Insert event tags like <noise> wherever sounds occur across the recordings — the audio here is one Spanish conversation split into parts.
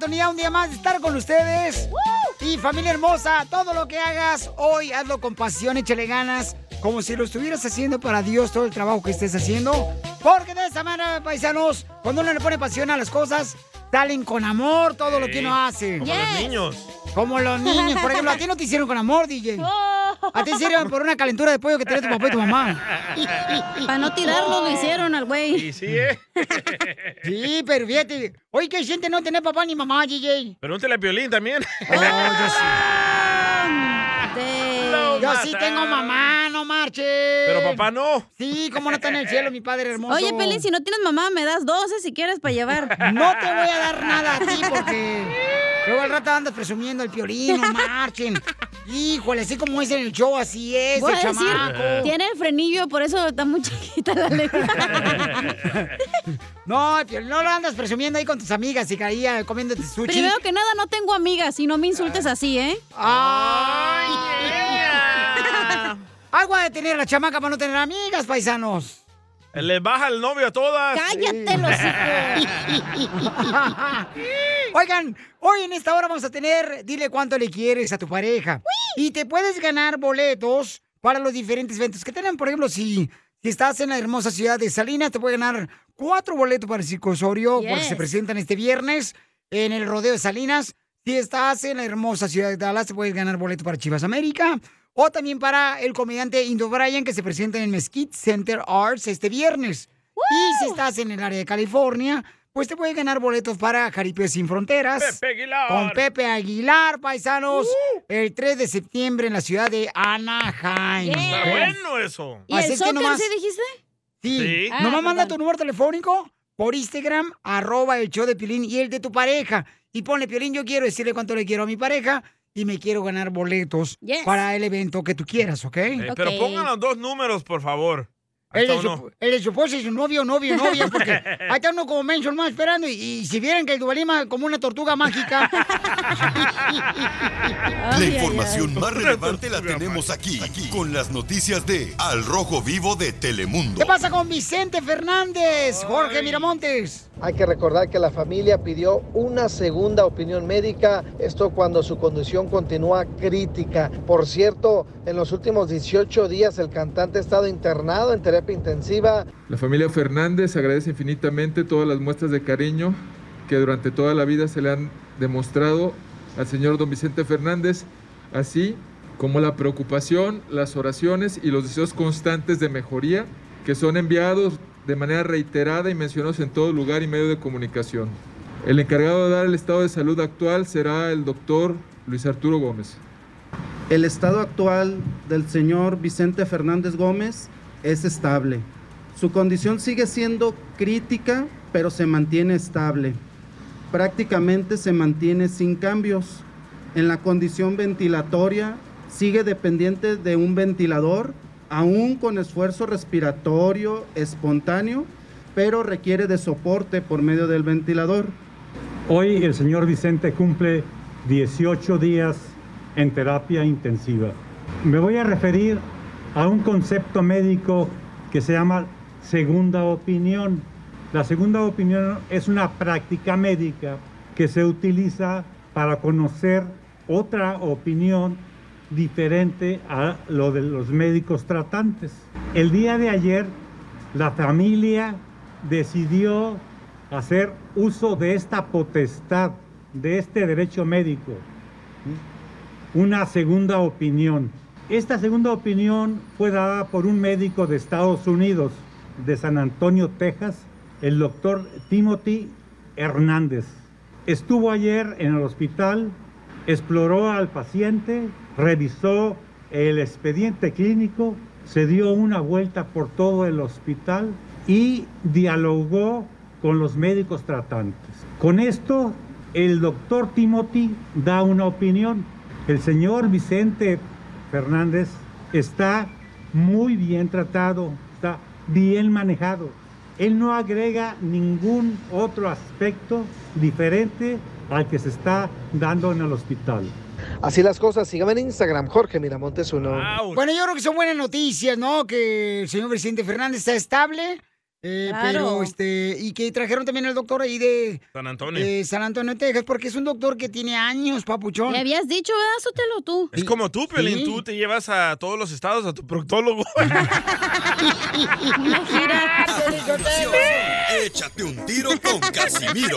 oportunidad un día más de estar con ustedes. Y familia hermosa, todo lo que hagas hoy, hazlo con pasión, échale ganas, como si lo estuvieras haciendo para Dios todo el trabajo que estés haciendo. Porque de esa manera, paisanos, cuando uno le pone pasión a las cosas, salen con amor todo lo que uno hace. Como los niños. Como los niños. Por ejemplo, a ti no te hicieron con amor, DJ. A ti hicieron por una calentura de pollo que tenía tu papá y tu mamá. Para no tirarlo, lo hicieron al güey. Y sí, ¿eh? <laughs> Sí, pero fíjate. Oye, ¿qué siente no tener papá ni mamá, DJ? Pregúntale a Piolín también. Oh, yo sí. Yo sí tengo mamá, no marches. Pero papá no. Sí, ¿cómo no está en el cielo, mi padre hermoso? Oye, Pelín, si no tienes mamá, me das 12 si quieres para llevar. <laughs> No te voy a dar nada a ti porque luego al rato andas presumiendo el piolín, no marchen. Híjole, así como es en el show, así es, Voy el a decir, chamaco. tiene el frenillo, por eso está muy chiquita la lengua. <laughs> No, no lo andas presumiendo ahí con tus amigas y caía comiéndote sushi. Primero que nada, no tengo amigas y no me insultes así, ¿eh? ¡Ay! Agua de tener a la chamaca para no tener amigas, paisanos. Le baja el novio a todas. ¡Cállate, los <laughs> Oigan, hoy en esta hora vamos a tener, dile cuánto le quieres a tu pareja. Y te puedes ganar boletos para los diferentes eventos que tengan. Por ejemplo, si, si estás en la hermosa ciudad de Salinas, te puedes ganar cuatro boletos para el Circo Osorio, porque Yes. se presentan este viernes en el Rodeo de Salinas. Si estás en la hermosa ciudad de Dallas, te puedes ganar boleto para Chivas América. O también para el comediante Indo Bryan, que se presenta en el Mesquite Center Arts este viernes. Y si estás en el área de California, pues te puedes ganar boletos para Jaripeo Sin Fronteras. Pepe Aguilar. Con Pepe Aguilar, paisanos. El 3 de septiembre en la ciudad de Anaheim. Está bueno eso. ¿Y el soccer sí dijiste? Sí. Sí. Ah, Nomás manda perdón. tu número telefónico por Instagram, arroba el show de Piolín y el de tu pareja. Y ponle Piolín, yo quiero decirle cuánto le quiero a mi pareja y me quiero ganar boletos Yes. para el evento que tú quieras, ¿ok? Eh, Pero pongan los dos números, por favor. El de, su, uno. el de su esposa y su novio, novio, novia, porque <laughs> ahí está uno como menso más esperando y, y si vieran que el Duvalima como una tortuga mágica. <laughs> <laughs> La información más relevante la tenemos aquí, aquí, con las noticias de Al Rojo Vivo de Telemundo. ¿Qué pasa con Vicente Fernández, Jorge Miramontes? Hay que recordar que la familia pidió una segunda opinión médica, esto cuando su condición continúa crítica. Por cierto, en los últimos 18 días el cantante ha estado internado en terapia intensiva. La familia Fernández agradece infinitamente todas las muestras de cariño que durante toda la vida se le han demostrado al señor don Vicente Fernández, así como la preocupación, las oraciones y los deseos constantes de mejoría que son enviados de manera reiterada y mencionados en todo lugar y medio de comunicación. El encargado de dar el estado de salud actual será el doctor Luis Arturo Gómez. El estado actual del señor Vicente Fernández Gómez es estable. Su condición sigue siendo crítica, pero se mantiene estable. Prácticamente se mantiene sin cambios. En la condición ventilatoria sigue dependiente de un ventilador, aún con esfuerzo respiratorio espontáneo, pero requiere de soporte por medio del ventilador. Hoy el señor Vicente cumple 18 días en terapia intensiva. Me voy a referir a un concepto médico que se llama segunda opinión. La segunda opinión es una práctica médica que se utiliza para conocer otra opinión diferente a lo de los médicos tratantes. El día de ayer la familia decidió hacer uso de esta potestad, de este derecho médico, una segunda opinión. Esta segunda opinión fue dada por un médico de Estados Unidos, de San Antonio, Texas, el doctor Timothy Hernández. Estuvo ayer en el hospital, exploró al paciente, revisó el expediente clínico, se dio una vuelta por todo el hospital y dialogó con los médicos tratantes. Con esto, el doctor Timothy da una opinión. El señor Vicente Fernández está muy bien tratado, está bien manejado. Él no agrega ningún otro aspecto diferente al que se está dando en el hospital. Así las cosas, síganme en Instagram, Jorge Miramontes uno. Bueno, yo creo que son buenas noticias, ¿no? Que el señor presidente Fernández está estable Eh, Claro. Pero, este, y que trajeron también al doctor ahí de, San Antonio. de San Antonio, Texas, porque es un doctor que tiene años, papuchón. Le habías dicho, ¿verdad? Sótelo tú. Es como tú, Pelín. Sí. Tú te llevas a todos los estados a tu proctólogo. <laughs> Échate un tiro con Casimiro.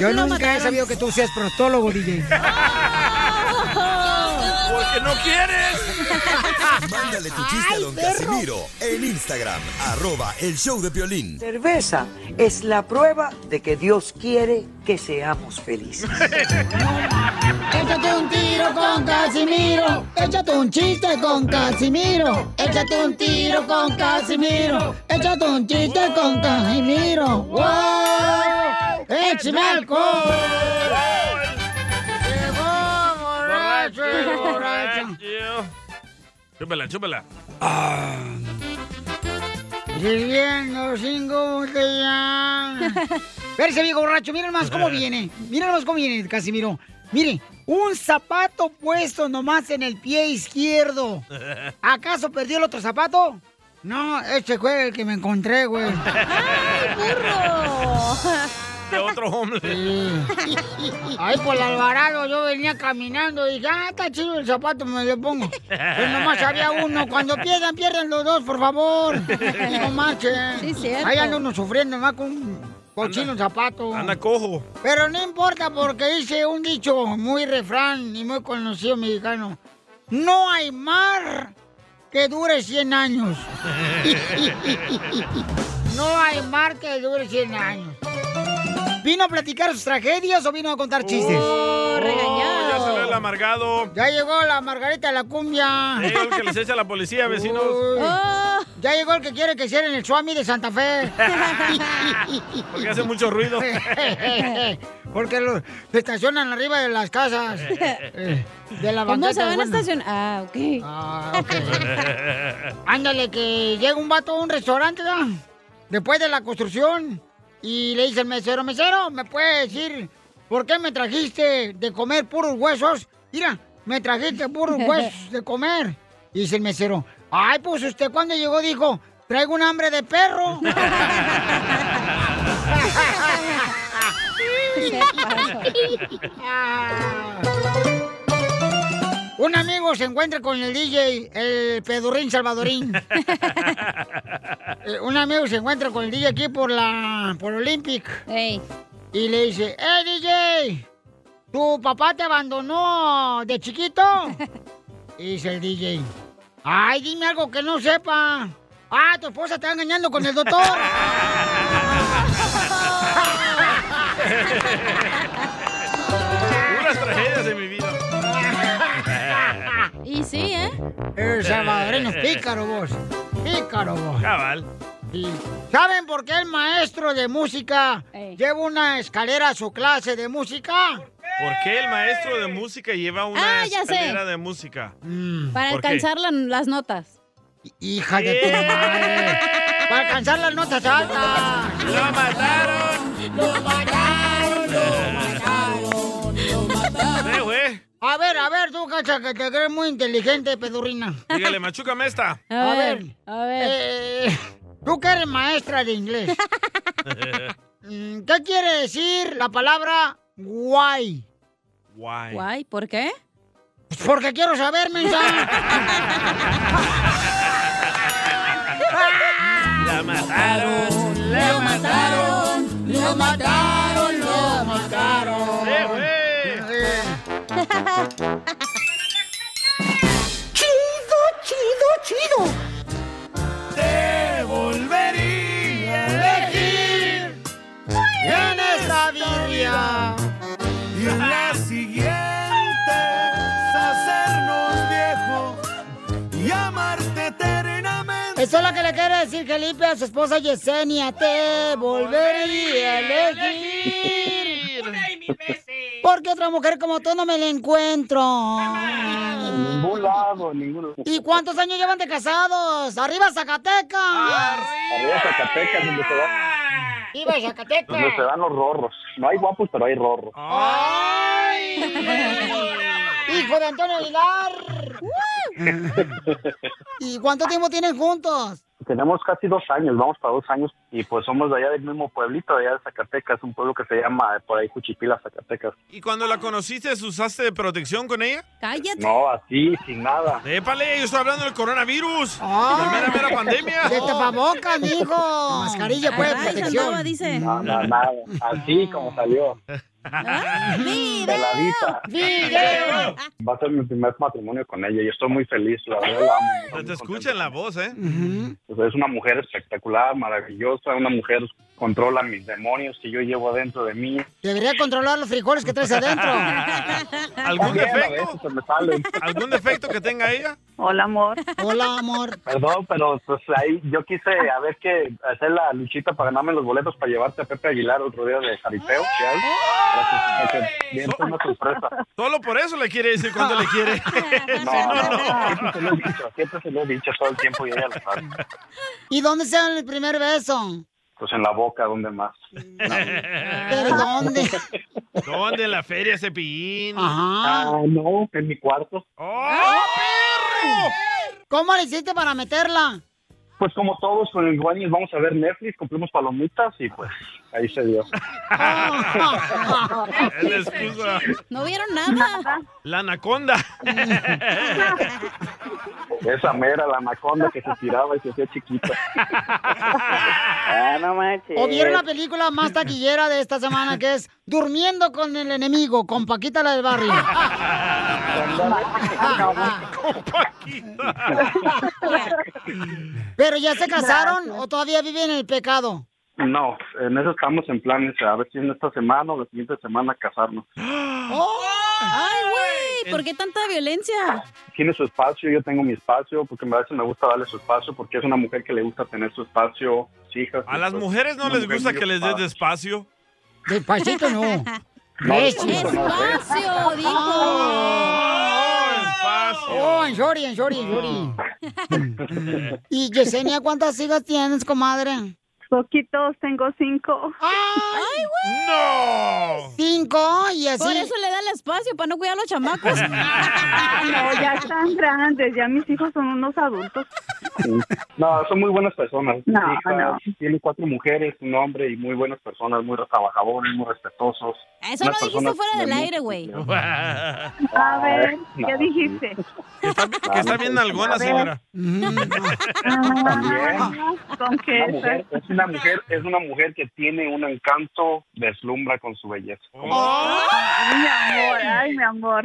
Yo nunca he sabido que tú seas prostólogo, DJ. <laughs> Porque no quieres. Mándale tu chiste a don Casimiro en Instagram, arroba el show de violín. Cerveza es la prueba de que Dios quiere que seamos felices. <laughs> Échate un tiro con Casimiro. Échate un chiste con Casimiro. Échate un tiro con Casimiro. Échate un chiste con Casimiro. ¡Wow! ¡Échame alcohol! Llegó borracho borracho. Chúpala, chúpala. Sirviendo sin botella. <laughs> Espérese, viejo borracho. Miren más cómo <laughs> viene. Miren más cómo viene, Casimiro. Mire, un zapato puesto nomás en el pie izquierdo. <laughs> ¿Acaso perdió el otro zapato? No, este fue el que me encontré, güey. De otro hombre. Ahí por el Alvarado yo venía caminando y dije, ah, está chido el zapato, me lo pongo. Pero nomás había uno. Cuando pierdan, pierdan los dos, por favor. No marchen. Sí, cierto. Ahí anda uno sufriendo más con un cochino zapato. Anda cojo. Pero no importa porque dice un dicho muy refrán y muy conocido mexicano. No hay mar que dure 100 años. <laughs> <laughs> No hay mar que dure 100 años. ¿Vino a platicar sus tragedias o vino a contar chistes? Oh, regañado. Ya salió el amargado. Ya llegó la Margarita de la cumbia. Eh, el que les echa la policía, vecinos. Oh. Ya llegó el que quiere que cierren el Swami de Santa Fe. <laughs> Porque hace mucho ruido. <laughs> Porque lo se estacionan arriba de las casas. Eh, De la ¿Cómo se van a estacionar? Ah, ok. Ah, ok. Ándale, que llega un vato a un restaurante. Después de la construcción. Y le dice el mesero, mesero, ¿me puede decir por qué me trajiste de comer puros huesos? Mira, me trajiste puros <laughs> huesos de comer. Y dice el mesero, ay, pues usted cuando llegó dijo, traigo un hambre de perro. <laughs> <laughs> Un amigo se encuentra con el DJ, el pedurrín salvadorín. <laughs> Un amigo se encuentra con el DJ aquí por la por Olympic. Y le dice, ¡Eh, DJ! ¿Tu papá te abandonó de chiquito? <laughs> Y dice el DJ, ¡ay, dime algo que no sepa! ¡Ah, tu esposa te está engañando con el doctor! <laughs> Y sí, ¿eh? El salvadoreño es pícaro vos. Pícaro vos. Cabal. ¿Saben por qué el maestro de música lleva una escalera a su clase de música? ¿Por qué el maestro de música lleva una Ah, ya sé. escalera de música? Para ¿Por qué? alcanzar la- las notas. Hija de tu madre. Para alcanzar las notas altas. ¡Lo mataron! ¡Lo mataron! A ver, a ver, tú, cacha, que te crees muy inteligente, pedurrina. Dígale, machúcame esta. A ver, a ver. eh, tú que eres maestra de inglés, <laughs> mm, ¿qué quiere decir la palabra guay? Guay. Guay, ¿por qué? Pues porque quiero saber, mensa. <laughs> La mataron. ¡Lo mataron! ¡Lo mataron! ¡Lo mataron! ¡Chido, chido, chido! Te volvería a elegir en esta vida. Y la siguiente hacernos viejos y amarte eternamente. Eso es lo que le quiere decir Felipe a su esposa Yesenia. Te volvería a elegir. Porque otra mujer como tú no me la encuentro. En ningún lado, en ningún lado. ¿Y cuántos años llevan de casados? ¡Arriba Zacatecas! Arriba Zacatecas, donde se, va- ¡Viva Zacatecas! donde se dan los rorros. No hay guapos, pero hay rorros. ¡Ay! ¡Hijo de Antonio Aguilar! <laughs> ¿Y cuánto tiempo tienen juntos? Tenemos casi dos años, vamos para dos años, y pues somos de allá del mismo pueblito, de allá de Zacatecas, un pueblo que se llama eh, por ahí Juchipila, Zacatecas. ¿Y cuando la conociste, usaste protección con ella? Cállate. No, así, sin nada. Épale, yo estoy hablando del coronavirus. Ah. La mera, mera pandemia. De tapabocas, mijo. Mascarilla, pues, Ay, protección. andaba, dice. No, no, nada. Así como salió. Peladita. ¡Video! Va a ser mi primer matrimonio con ella y estoy muy feliz, la verdad la amo. Se te escucha en la voz, ¿eh? Pues es una mujer espectacular, maravillosa, una mujer controla mis demonios que yo llevo adentro de mí. Debería controlar los frijoles que traes adentro. <laughs> ¿Algún defecto? veces se me salen. ¿Algún defecto que tenga ella? Hola, amor. Hola, amor. Perdón, pero pues ahí yo quise a ver que hacer la luchita para ganarme los boletos para llevarte a Pepe Aguilar otro día de jaripeo. bien, fue una sorpresa. Solo por eso le quiere decir cuando le quiere. No, <laughs> Si no, no, no. siempre se lo he dicho, siempre se lo he dicho todo el tiempo y ella lo sabe. ¿Y dónde se dan el primer beso? Pues en la boca, ¿dónde más? <laughs> ¿Pero dónde? ¿Dónde? En la feria Cepillín. Ajá. Ah, no, en mi cuarto. ¡Oh, perro! ¿Cómo le hiciste para meterla? Pues como todos con el Guanis vamos a ver Netflix, cumplimos palomitas y pues ahí se dio. Es la excusa. No vieron nada. La anaconda. <laughs> Esa mera, la anaconda que se tiraba y se hacía chiquita. <laughs> Ah, no manches. ¿O vieron la película más taquillera de esta semana que es Durmiendo con el enemigo, con Paquita la del barrio? <laughs> ¿Pero ya se casaron o todavía viven en el pecado? No, en eso estamos en planes, a ver si en esta semana o la siguiente semana casarnos. Ay, güey, ¿por qué tanta violencia? Tiene su espacio, yo tengo mi espacio, porque a veces me gusta darle su espacio, porque es una mujer que le gusta tener su espacio, sus hijas. A las mujeres no les mujer gusta que les des despacio. Despacito no. <laughs> No, despacito no, ¿eh? Espacio, dijo. Oh, en shorty, en shorty, en. Y Yesenia, ¿cuántas hijas tienes, comadre? Poquitos, tengo cinco. Ay, güey. ¡No! Cinco y así. Por eso le da el espacio, para no cuidar a los chamacos. <laughs> No, ya están grandes, ya mis hijos son unos adultos. No, son muy buenas personas. No, Hijas, no. Tiene cuatro mujeres, un hombre y muy buenas personas, muy trabajadores, muy respetuosos. Eso Unas lo dijiste fuera del aire, güey. A ver, no, ¿qué dijiste? Que está, que está bien nalgona, A ver. señora. Ah, con Una mujer, queso. es una mujer, es una mujer que tiene un encanto, deslumbra con su belleza. Ay, mi amor, ay, mi amor.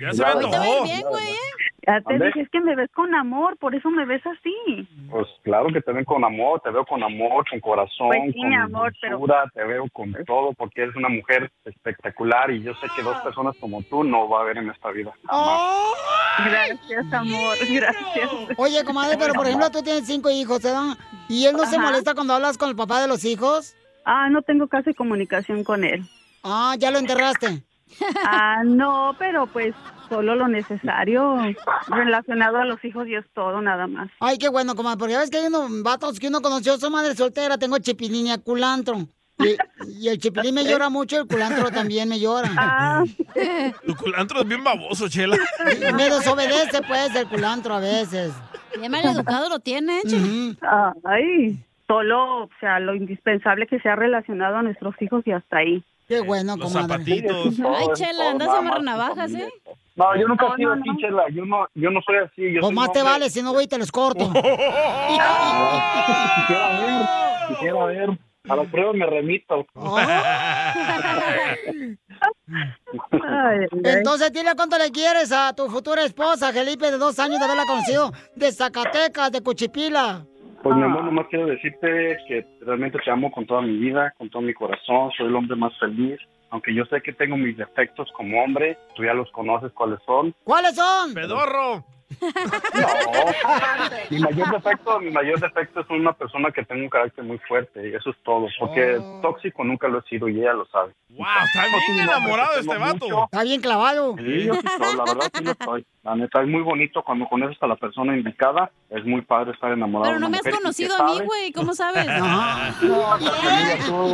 Ya se me te bien, güey. ¿eh? Ya te ¿Dónde? dije, es que me ves con amor, por eso me ves así. Pues claro que te ven con amor, te veo con amor, con corazón, Pues sí, con mi amor, pero- dulzura, te veo con todo porque eres una mujer espectacular y yo sé que dos personas como tú no va a haber en esta vida. Gracias, amor, gracias. Oye, comadre, pero por ejemplo, tú tienes cinco hijos, ¿verdad? ¿Y él no se Ajá. molesta cuando hablas con el papá de los hijos? Ah, no tengo casi comunicación con él. Ah, ya lo enterraste. <laughs> Ah, no, pero pues solo lo necesario relacionado a los hijos y es todo, nada más. Ay, qué bueno, comadre, porque ya ves que hay unos vatos que uno conoció, su madre soltera, tengo chipilín y a culantro. Y, y el chipilín me llora mucho, el culantro también me llora. <laughs> Ah, Tu culantro es bien baboso, Chela. Me desobedece, pues, el culantro a veces. Bien mal educado lo tiene, che. Ujú. ay, solo, o sea, lo indispensable que sea relacionado a nuestros hijos y hasta ahí. Qué bueno, Los comadre. zapatitos. Ay, Chela, andas a amarrar navajas, ¿eh? No, yo nunca he sido así. Chela, yo no, yo no soy así. Yo Pues soy más un te hombre- vale, si no voy y te los corto. <laughs> Quisiera ver, quisiera ver. A la prueba me remito. <laughs> Entonces, dile cuánto le quieres a tu futura esposa, Felipe, de dos años de haberla conocido, de Zacatecas, de Cuchipila. Pues mi amor, nomás quiero decirte que realmente te amo con toda mi vida, con todo mi corazón, soy el hombre más feliz. Aunque yo sé que tengo mis defectos como hombre, tú ya los conoces cuáles son. ¿Cuáles son? Pedorro. No, mi mayor defecto, mi mayor defecto es una persona que tenga un carácter muy fuerte y eso es todo, porque Oh. tóxico nunca lo he sido y ella lo sabe. Wow, está bien enamorado este vato. Está bien clavado. Sí, yo sí soy, la verdad sí lo estoy. La neta es muy bonito cuando conoces a la persona indicada, es muy padre estar enamorado. Pero no me has conocido a mí, güey. ¿Cómo sabes? Ajá.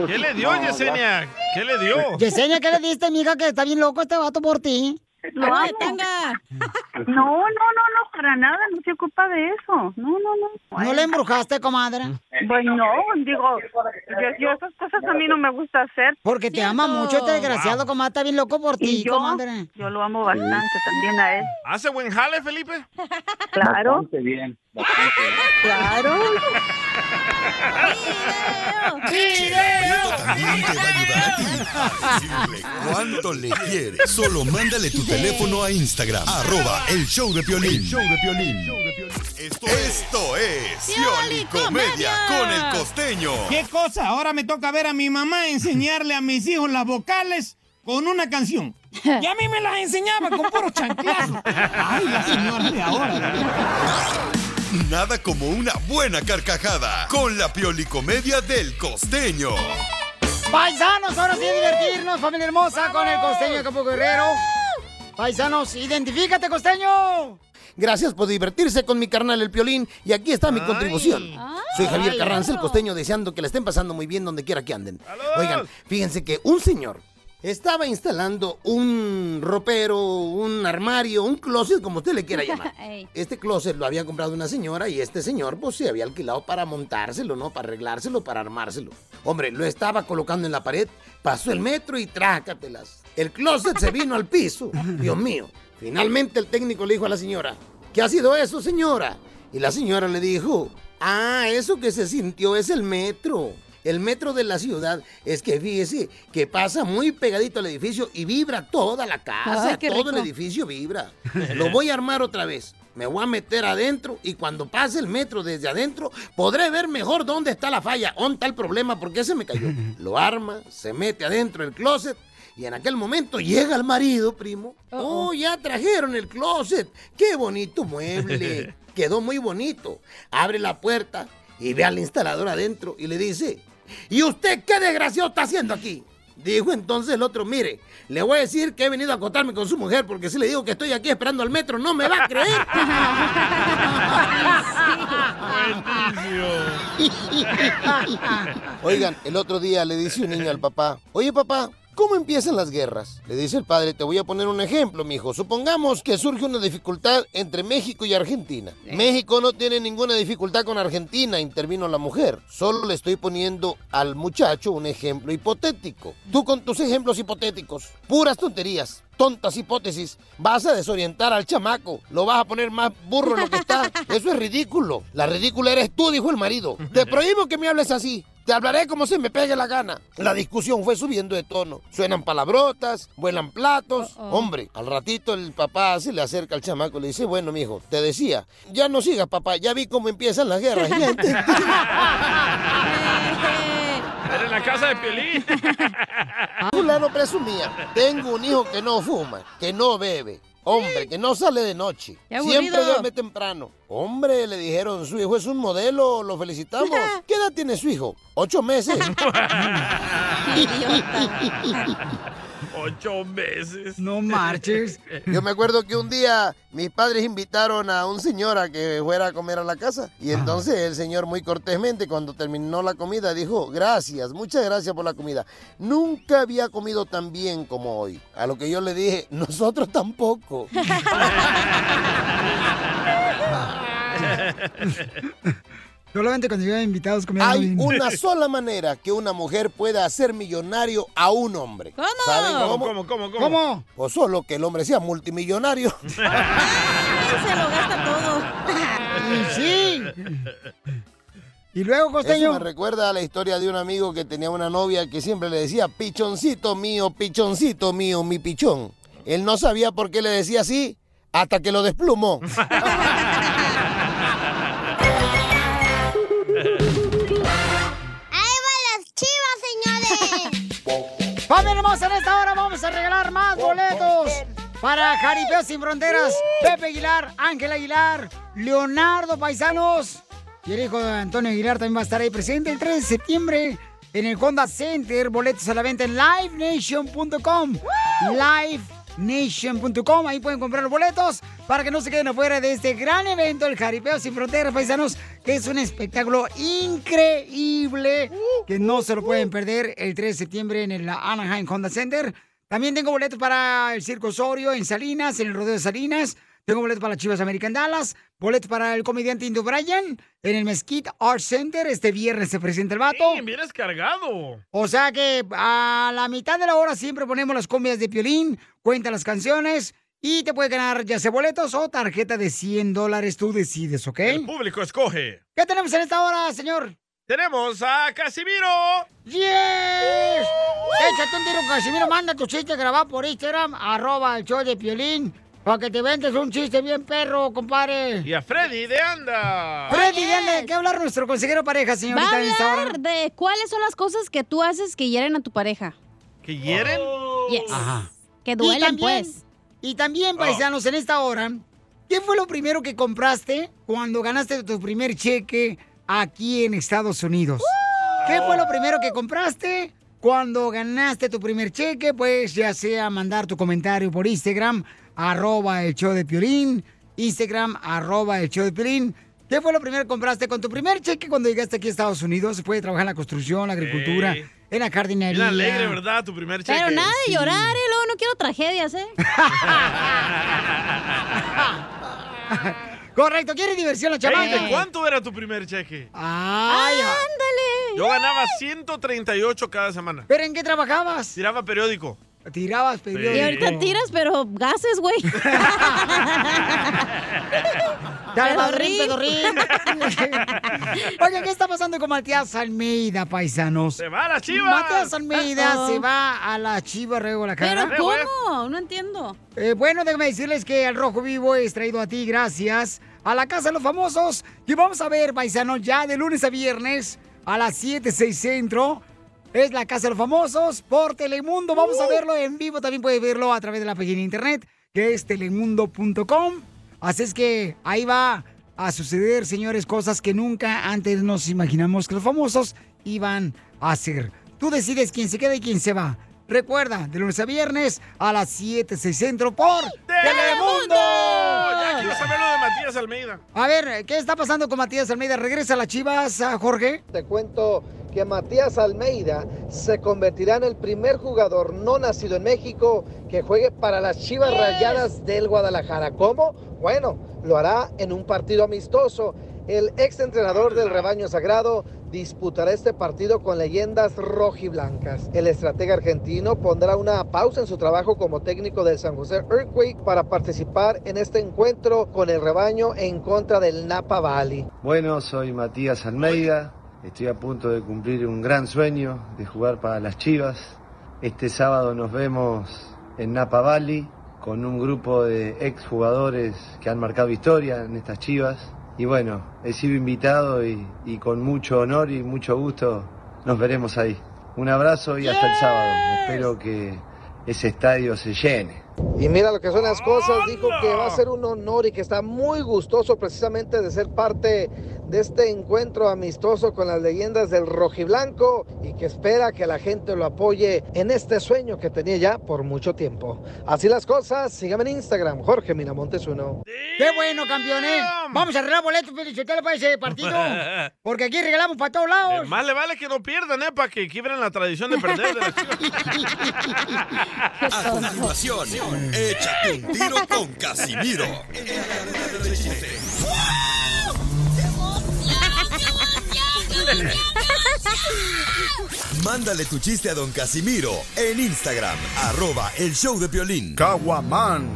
¿Qué le dio, No, Yesenia? ¿Qué le dio? Yesenia, ¿qué le diste, mija? Que está bien loco este vato por ti. Lo amo. <laughs> No, no, no, no, para nada, no se ocupa de eso. No, no, no. ¿No le embrujaste, comadre? Pues no, digo, yo, yo esas cosas a mí no me gusta hacer. Porque te ama mucho este desgraciado, comadre. Está bien loco por ti, comadre. Yo lo amo bastante también a él. ¿Hace buen jale, Felipe? Claro. Bastante bien, Claro. Prieto también te va a ayudar a ti a decirle cuánto le quieres. Solo mándale tu teléfono a Instagram, arroba el show de Piolín. show de Piolín. Esto, esto es Pioli Comedia con el costeño. ¿Qué cosa? Ahora me toca ver a mi mamá enseñarle a mis hijos las vocales con una canción. Y a mí me las enseñaba con puro chanclazo. Ay, la señora de ahora. Nada como una buena carcajada con la Pioli Comedia del costeño. Paisanos, ahora sí a divertirnos, familia hermosa, con el costeño de Campo Guerrero. Paisanos, identifícate, costeño. Gracias por divertirse con mi carnal el Piolín y aquí está mi contribución. Soy Javier Ay, Carranza, el costeño, deseando que la estén pasando muy bien donde quiera que anden. Oigan, fíjense que un señor estaba instalando un ropero, un armario, un closet, como usted le quiera <laughs> llamar. Este closet lo había comprado una señora y este señor pues se había alquilado para montárselo, ¿no? Para arreglárselo, para armárselo. Hombre, lo estaba colocando en la pared, pasó el metro y trácatelas. El closet se vino al piso. <laughs> Dios mío. Finalmente el técnico le dijo a la señora, ¿qué ha sido eso, señora? Y la señora le dijo, ah, eso que se sintió es el metro. El metro de la ciudad es que fíjese que pasa muy pegadito al edificio y vibra toda la casa, Ay, todo el edificio vibra. <laughs> Lo voy a armar otra vez. Me voy a meter adentro y cuando pase el metro desde adentro podré ver mejor dónde está la falla, dónde está el problema, por qué se me cayó. <laughs> Lo arma, se mete adentro del closet y en aquel momento llega el marido, primo. Oh, ya trajeron el closet. Qué bonito mueble. <laughs> Quedó muy bonito. Abre la puerta y ve al instalador adentro y le dice, ¿y usted qué desgraciado está haciendo aquí? Dijo entonces el otro, mire, le voy a decir que he venido a acotarme con su mujer porque si le digo que estoy aquí esperando al metro, no me va a creer. Oigan, el otro día le dice un niño al papá, oye papá, ¿cómo empiezan las guerras? Le dice el padre, te voy a poner un ejemplo, mijo. Supongamos que surge una dificultad entre México y Argentina. México no tiene ninguna dificultad con Argentina, intervino la mujer. Solo le estoy poniendo al muchacho un ejemplo hipotético. Tú con tus ejemplos hipotéticos, puras tonterías. Tontas hipótesis, vas a desorientar al chamaco, lo vas a poner más burro de lo que está. <laughs> Eso es ridículo. La ridícula eres tú, dijo el marido. Te <laughs> prohíbo que me hables así. Te hablaré como se me pegue la gana. La discusión fue subiendo de tono. Suenan palabrotas, vuelan platos. Hombre, al ratito el papá se le acerca al chamaco y le dice, bueno, mijo, te decía, ya no sigas, papá, ya vi cómo empiezan las guerras. Ya entendí". <laughs> <laughs> Era en la casa de Piolín. <laughs> Fulano presumía, tengo un hijo que no fuma, que no bebe. Hombre, que no sale de noche. Siempre duerme temprano. Hombre, le dijeron, su hijo es un modelo, lo felicitamos. <laughs> ¿Qué edad tiene su hijo? Ocho meses. <laughs> <laughs> Ocho meses. No marches. <laughs> Yo me acuerdo que un día mis padres invitaron a un señor a que fuera a comer a la casa. Y entonces el señor muy cortésmente cuando terminó la comida dijo, gracias, muchas gracias por la comida. Nunca había comido tan bien como hoy. A lo que yo le dije, nosotros tampoco. <laughs> <laughs> Solamente cuando llegan invitados comían Hay bien. una <laughs> sola manera que una mujer pueda hacer millonario a un hombre. ¿Cómo? ¿Saben cómo? ¿Cómo, cómo, cómo? ¿Cómo? Pues solo que el hombre sea multimillonario. <laughs> Se lo gasta todo. sí. Y luego, costeño. Eso me recuerda a la historia de un amigo que tenía una novia que siempre le decía, pichoncito mío, pichoncito mío, mi pichón. Él no sabía por qué le decía así hasta que lo desplumó. <laughs> hermosa, en esta hora vamos a regalar más boletos para Jaripeo Sin Fronteras. Pepe Aguilar, Ángel Aguilar, Leonardo Paisanos. Y el hijo de Antonio Aguilar también va a estar ahí presente el 3 de septiembre en el Honda Center. Boletos a la venta en livenation.com. Livenation.com. Ahí pueden comprar los boletos para que no se queden afuera de este gran evento, el Jaripeo Sin Fronteras, Paisanos, que es un espectáculo increíble que no se lo pueden perder el 3 de septiembre en el Anaheim Honda Center. También tengo boletos para el Circo Osorio en Salinas, en el Rodeo de Salinas. Tengo boletos para las Chivas American Dallas. Boletos para el comediante Indo Bryan en el Mesquite Art Center. Este viernes se presenta el vato. Sí, vienes cargado. O sea que a la mitad de la hora siempre ponemos las comidas de Piolín, cuenta las canciones y te puede ganar ya sea boletos o tarjeta de 100 dólares. Tú decides, ¿ok? El público escoge. ¿Qué tenemos en esta hora, señor? Tenemos a Casimiro. ¡Yes! Échate un tiro, Casimiro. Manda tu chiste grabado por Instagram, arroba el show de Piolín, para que te ventes un chiste bien perro, compadre. Y a Freddy de Anda. Freddy, ¿de ¿de qué hablar nuestro consejero pareja, Va señorita, a esta hora? hablar de cuáles son las cosas que tú haces que hieren a tu pareja. ¿Que hieren? Yes. Ajá. Que Y duelen, también- pues. Y también, paisanos, en esta hora, ¿qué fue lo primero que compraste cuando ganaste tu primer cheque aquí en Estados Unidos? ¿Qué fue lo primero que compraste cuando ganaste tu primer cheque? Pues ya sea mandar tu comentario por Instagram, arroba el show de Piolín, Instagram, arroba el show de Piolín. ¿Qué fue lo primero que compraste con tu primer cheque cuando llegaste aquí a Estados Unidos? Se puede trabajar en la construcción, la agricultura, en la jardinería. Bien alegre, ¿verdad? Tu primer cheque. Pero nada de Sí. llorar, ¿eh? Luego no quiero tragedias, ¿eh? <laughs> Correcto, ¿quieres diversión la chamaca? ¿De cuánto era tu primer cheque? Ay, ¡Ándale! Yo ganaba 138 cada semana. ¿Pero en qué trabajabas? Tiraba periódico. Tirabas periódico. Y ahorita tiras, pero gases, güey. <laughs> Pedorrín, pedorrín. <laughs> Oye, ¿qué está pasando con Matías Almeida, paisanos? ¡Se va a las chivas! Matías Almeida se va a la Chiva Rego la cara. ¿Pero cómo? No entiendo. Eh, bueno, déjame decirles que el Rojo Vivo es traído a ti gracias a la Casa de los Famosos. Y vamos a ver, paisanos, ya de lunes a viernes a las 7, 6 centro. Es la Casa de los Famosos por Telemundo. Vamos a verlo en vivo. También puede verlo a través de la página de internet, que es telemundo.com. Así es que ahí va a suceder, señores, cosas que nunca antes nos imaginamos que los famosos iban a hacer. Tú decides quién se queda y quién se va. Recuerda, de lunes a viernes a las 7, 6 centro por Telemundo. Ya quiero saber lo de Matías Almeida. A ver, ¿qué está pasando con Matías Almeida? ¿Regresa a las chivas, a Jorge? Te cuento que Matías Almeida se convertirá en el primer jugador no nacido en México que juegue para las Chivas Rayadas del Guadalajara. ¿Cómo? Bueno, lo hará en un partido amistoso. El ex entrenador del rebaño sagrado disputará este partido con leyendas rojiblancas. El estratega argentino pondrá una pausa en su trabajo como técnico del San José Earthquake para participar en este encuentro con el rebaño en contra del Napa Valley. Bueno, soy Matías Almeida, estoy a punto de cumplir un gran sueño de jugar para las Chivas. Este sábado nos vemos en Napa Valley con un grupo de exjugadores que han marcado historia en estas Chivas. Y bueno, he sido invitado y, y con mucho honor y mucho gusto nos veremos ahí. Un abrazo y hasta el sábado. Espero que ese estadio se llene. Y mira lo que son las cosas, dijo que va a ser un honor y que está muy gustoso precisamente de ser parte de este encuentro amistoso con las leyendas del rojiblanco y que espera que la gente lo apoye en este sueño que tenía ya por mucho tiempo. Así las cosas, síganme en Instagram, Jorge Miramontes uno. ¡Qué bueno, campeones! Vamos a arreglar boletos, Felicitelo, para ese partido. <laughs> Porque aquí regalamos para todos Eh, lados. más le vale que no pierdan, ¿eh? Para que quiebren la tradición de perder de chivas. <laughs> <laughs> A continuación, échate un tiro con Casimiro. Mándale tu chiste a don Casimiro en Instagram, arroba el show de violín. Caguaman.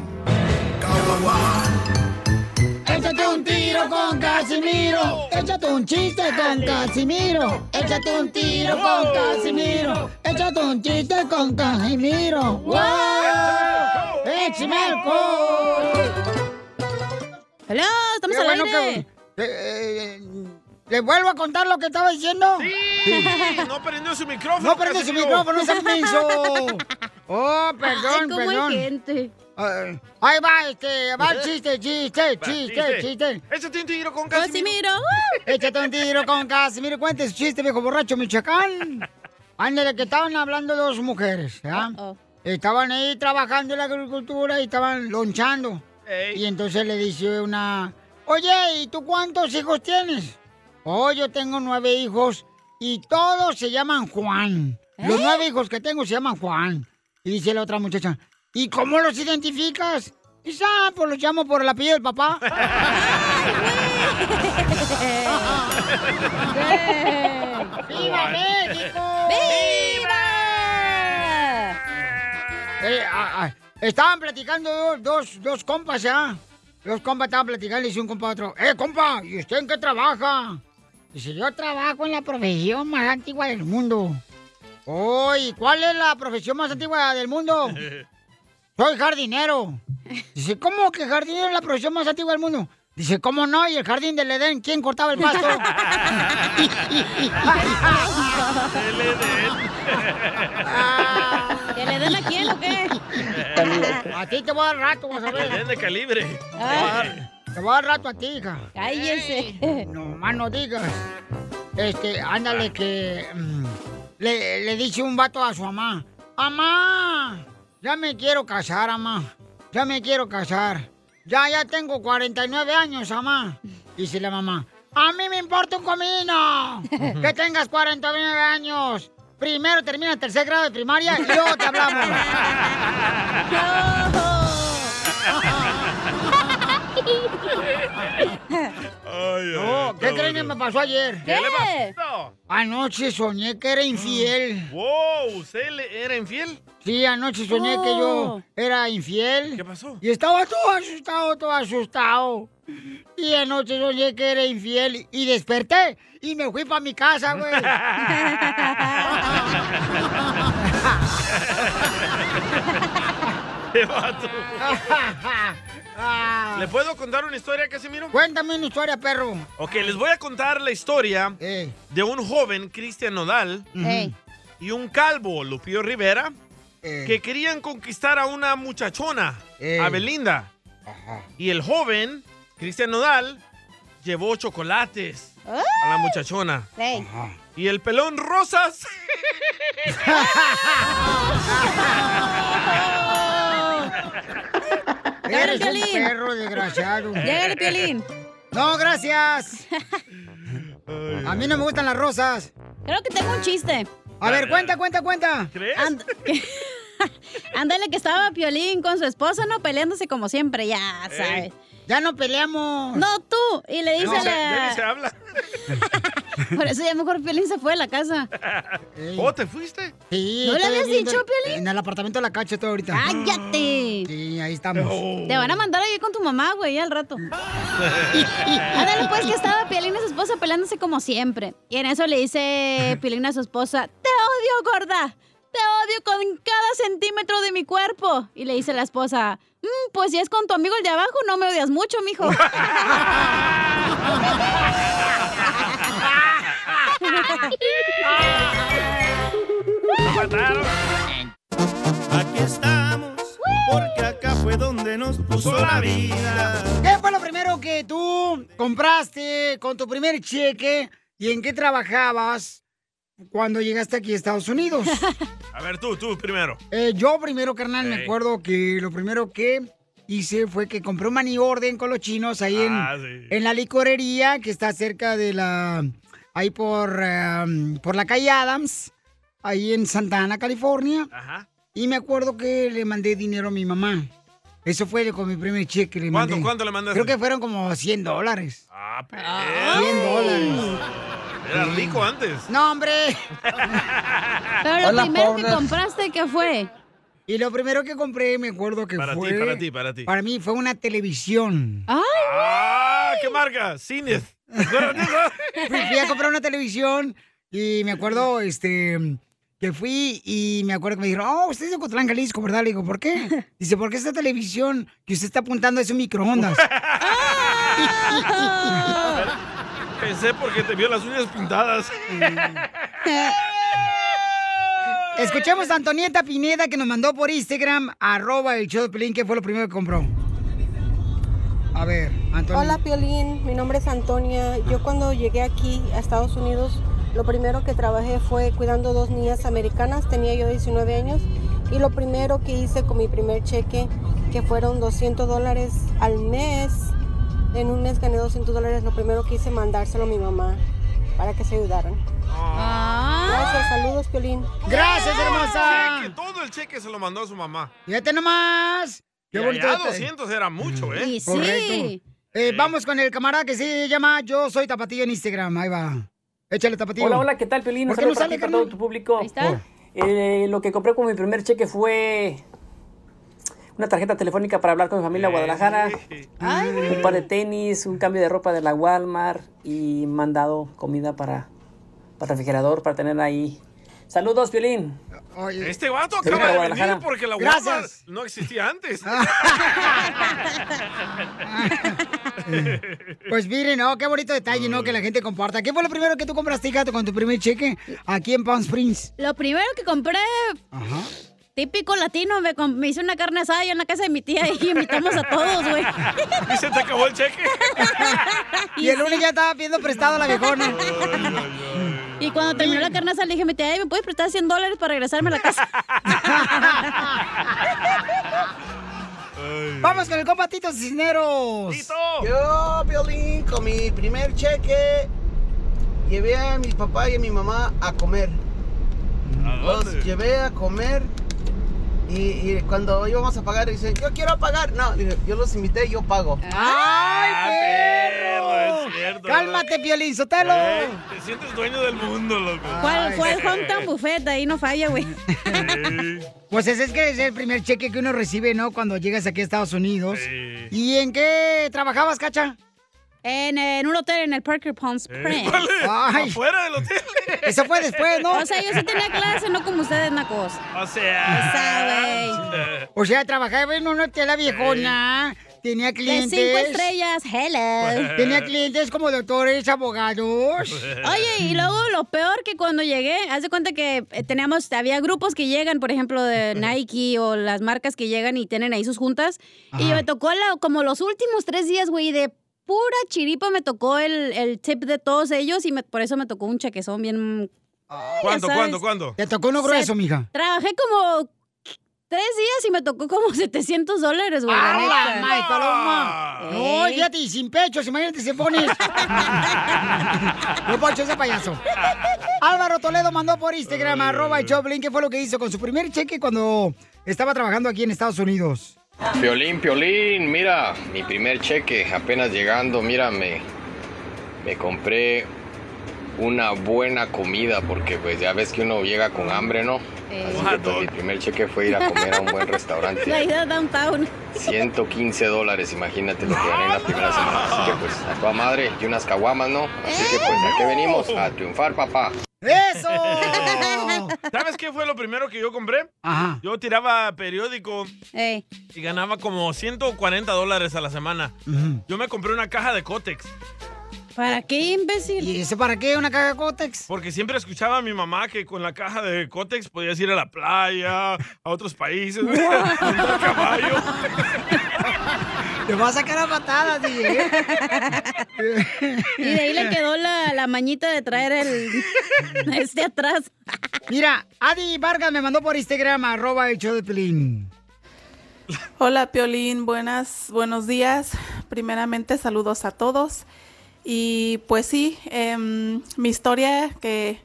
Échate un tiro con Casimiro. Échate un chiste con Casimiro. Échate un tiro con Casimiro. Échate un chiste con Casimiro. ¡Wow! ¡Échame! ¡Hello! ¡Estamos Qué al bueno aire! que- eh, eh, ¿Le vuelvo a contar lo que estaba diciendo? Sí, no prendió su micrófono. No prende su micrófono, ese menso. <laughs> Oh, perdón, Ay, cómo hay perdón. gente. Ah, ahí va, este, va el chiste, chiste, Va, chiste, chiste. chiste. Échate un tiro con Casimiro. Casimiro. ¡uh! <laughs> Échate un tiro con Casimiro. Cuente su chiste, viejo borracho Michoacán. Ándale, que estaban hablando dos mujeres, ¿ya? Uh-oh. Estaban ahí trabajando en la agricultura y estaban lonchando. Ey. Y entonces le dice una, oye, ¿y tú cuántos hijos tienes? Oh, yo tengo nueve hijos y todos se llaman Juan. Los ¿Eh? nueve hijos que tengo se llaman Juan. Y dice la otra muchacha, ¿y cómo los identificas? Ah, pues los llamo por el apellido del papá. <laughs> ¡Viva México! ¡Viva! Eh, ah, ah, estaban platicando dos, dos, dos compas, ¿ya? Dos compas estaban platicando y dice un compa a otro, ¡Eh, compa! ¿Y usted en qué trabaja? Dice, yo trabajo en la profesión más antigua del mundo. Oh, ¿y cuál es la profesión más antigua del mundo? <laughs> Soy jardinero. Dice, ¿cómo que jardinero es la profesión más antigua del mundo? Dice, ¿cómo no? ¿Y el jardín del Edén? ¿Quién cortaba el pasto? <laughs> ¿Que le den a quién o qué? A ti te voy a dar rato, vas a ver. Bien de calibre. Te voy a dar- Te voy a dar rato a ti, hija. Cállese. No más no digas. Este, ándale que... mm, le, le dice un vato a su mamá. ¡Mamá! Ya me quiero casar, mamá. Ya me quiero casar. Ya, ya tengo 49 años, mamá. Dice la mamá. A mí me importa un comino. Que <laughs> tengas 49 años. Primero termina el tercer grado de primaria y luego te hablamos. <laughs> No, ¿qué creen que me pasó ayer? ¿Qué le pasó? Anoche soñé que era infiel. Wow, ¿usted le- era infiel? Sí, anoche soñé que yo Oh. era infiel. ¿Qué pasó? Y estaba todo asustado, todo asustado. Y anoche soñé que era infiel y desperté y me fui para mi casa, güey. <laughs> ¡Qué vato! <laughs> ¿Le puedo contar una historia, Casimiro? Cuéntame una historia, perro. Ok, les voy a contar la historia de un joven, Cristian Nodal, Ey. y un calvo, Lupillo Rivera, Eh. que querían conquistar a una muchachona, Ey. a Belinda. Y el joven, Cristian Nodal, llevó chocolates a la muchachona. Y el pelón rosas. <laughs> <laughs> Eres un Piolín. perro desgraciado. <laughs> Llégale, Piolín. No, gracias. A mí no me gustan las rosas. Creo que tengo un chiste. A ver, cuenta, cuenta, cuenta. And- <laughs> Ándale que estaba Piolín con su esposa, ¿no? Peleándose como siempre, ya sabes. Ya no peleamos. No, tú. Y le dice No, a la... ni se habla. <laughs> Por eso ya mejor Piolín se fue de la casa. ¿Oh, te fuiste? Sí, ¿No le habías dicho, en- En el apartamento de la cacha estoy ahorita. ¡Cállate! Sí, ahí estamos. Te van a mandar ahí con tu mamá, güey, al rato. Ándale, pues que estaba Piolín y su esposa peleándose como siempre. Y en eso le dice Piolín a su esposa, te odio, gorda. Te odio con cada centímetro de mi cuerpo. Y le dice la esposa, "Mm, pues si es con tu amigo el de abajo, no me odias mucho, mijo. Aquí estamos, porque acá fue donde nos puso la vida. ¿Qué fue lo primero que tú compraste con tu primer cheque y en qué trabajabas cuando llegaste aquí a Estados Unidos? <laughs> A ver, tú, tú primero. Eh, yo primero, carnal, me acuerdo que lo primero que hice fue que compré un money orden con los chinos ahí en, Ah, sí. en la licorería que está cerca de la... ahí por, eh, por la calle Adams, ahí en Santa Ana, California. Ajá. Y me acuerdo que le mandé dinero a mi mamá. Eso fue con mi primer cheque. Le ¿Cuánto, mandé. cuánto le mandaste? Creo que fueron como 100 dólares. Ah, 100 dólares. Era rico antes. No, hombre. <laughs> Pero lo primero que compraste, ¿qué fue? Y lo primero que compré, me acuerdo que Para ti, fue... para ti, para ti. Para mí fue una televisión. ¡Ah! ¿Qué marca? Cines. <laughs> Fui, fui a comprar una televisión y me acuerdo, este, que fui y me acuerdo que me dijeron, oh, usted es de Cotlán, Jalisco, ¿verdad? Le digo, ¿por qué? <laughs> Dice, porque esta televisión que usted está apuntando es un microondas. <laughs> Pensé porque te vio las uñas pintadas. <laughs> Escuchemos a Antonieta Pineda que nos mandó por Instagram, arroba el show de Pelín, que fue lo primero que compró. A ver, Antonio. Hola Piolín, mi nombre es Antonia. Yo cuando llegué aquí a Estados Unidos, lo primero que trabajé fue cuidando dos niñas americanas, tenía yo 19 años, y lo primero que hice con mi primer cheque, que fueron 200 dólares al mes, en un mes gané 200 dólares, lo primero que hice mandárselo a mi mamá para que se ayudaran. Gracias, saludos, Piolín. Gracias, hermosa. Cheque, todo el cheque se lo mandó a su mamá. Fíjate nomás. Qué Y bonito. allá detalle. 200 era mucho, ¿eh? Correcto. Eh, Vamos con el camarada que se llama Yo Soy Tapatío en Instagram. Ahí va. Échale tapatío. Hola, hola, ¿qué tal, Pelín? ¿Por qué no sale, para todo tu público. Ahí está. Eh, lo que compré con mi primer cheque fue una tarjeta telefónica para hablar con mi familia a Guadalajara, un par de tenis, un cambio de ropa de la Walmart y mandado comida para, para refrigerador para tener ahí. Saludos, Piolín. Este vato acaba de venir porque la. Walmart no existía antes. <laughs> Pues miren, ¿no? Qué bonito detalle, ¿no? Que la gente comparta. ¿Qué fue lo primero que tú compraste, hija, con tu primer cheque aquí en Palm Springs? Lo primero que compré, Ajá. típico latino, me, hice una carne asada en la casa de mi tía y invitamos a todos, güey. <laughs> ¿Y se te acabó el cheque? <laughs> Y el lunes ya estaba pidiendo prestado a la viejona. Y cuando terminó la carne asada le dije a "Ay, ¿me puedes prestar 100 dólares para regresarme a la casa? <laughs> Vamos con el compa Tito Cisneros. Yo, Violín, con mi primer cheque, llevé a mi papá y a mi mamá a comer. Los llevé a comer y, y cuando íbamos a pagar, dicen, yo quiero pagar. No, dije, yo los invité, yo pago. ¡Ay, perro! perro! Es cierto, Cálmate, Piolín Sotelo. Ey, te sientes dueño del mundo, loco. ¿Cuál fue el hometown buffet? Ahí no falla, güey. Pues ese es que es el primer cheque que uno recibe, ¿no? Cuando llegas aquí a Estados Unidos. ¿Y en qué trabajabas, Cacha? En, en un hotel en el Parker Palm Springs. ¿Cuál es? Ay. ¿Afuera del hotel? Eso fue después, ¿no? O sea, yo sí tenía clase, no como ustedes, nacos. O sea... <laughs> O sea, trabajaba en un hotel la viejona. Tenía De clientes. cinco estrellas, hello. <laughs> Tenía clientes como doctores, abogados. Oye, y luego lo peor que cuando llegué, haz de cuenta que eh, teníamos, había grupos que llegan, por ejemplo, de Nike o las marcas que llegan y tienen ahí sus juntas. Y Ajá. me tocó la- como los últimos tres días, güey, de pura chiripa me tocó el, el tip de todos ellos y me- por eso me tocó un chequezón bien... ¿Cuánto, ya sabes. cuándo, cuándo? Te tocó uno grueso, mija. Trabajé como tres días y me tocó como <laughs> 700 dólares, güey. la ¡Ah, neta. la madre, paloma! No, Ey. fíjate, y sin pechos, imagínate si pones. <laughs> no, Poncho, ese payaso. Álvaro Toledo mandó por Instagram, arroba el Choplin, ¿qué fue lo que hizo con su primer cheque cuando estaba trabajando aquí en Estados Unidos? Piolín, Piolín, mira, mi primer cheque apenas llegando, mira, me, me compré una buena comida porque pues ya ves que uno llega con hambre, ¿no? Así que pues, mi primer cheque fue ir a comer a un buen <laughs> La restaurante. ida downtown. 115 dólares, imagínate lo que gané en la primera semana. Así que pues a toda madre y unas caguamas, ¿no? Así que pues a qué venimos, a triunfar, papá. ¡Eso! <laughs> ¿Sabes qué fue lo primero que yo compré? Ajá. Yo tiraba periódico y ganaba como 140 dólares a la semana. Yo me compré una caja de Cotex. ¿Para qué, imbécil? ¿Y eso para qué? ¿Una caja de Cotex? Porque siempre escuchaba a mi mamá que con la caja de Cotex podías ir a la playa, a otros países, <laughs> montar caballo. Te va a sacar a patadas, DJ. Y de ahí le quedó la, la mañita de traer el este atrás. Mira, Adi Vargas me mandó por Instagram, arroba el show de Pelín. Hola Piolín, buenas, buenos días. Primeramente saludos a todos. Y pues sí, em, mi historia que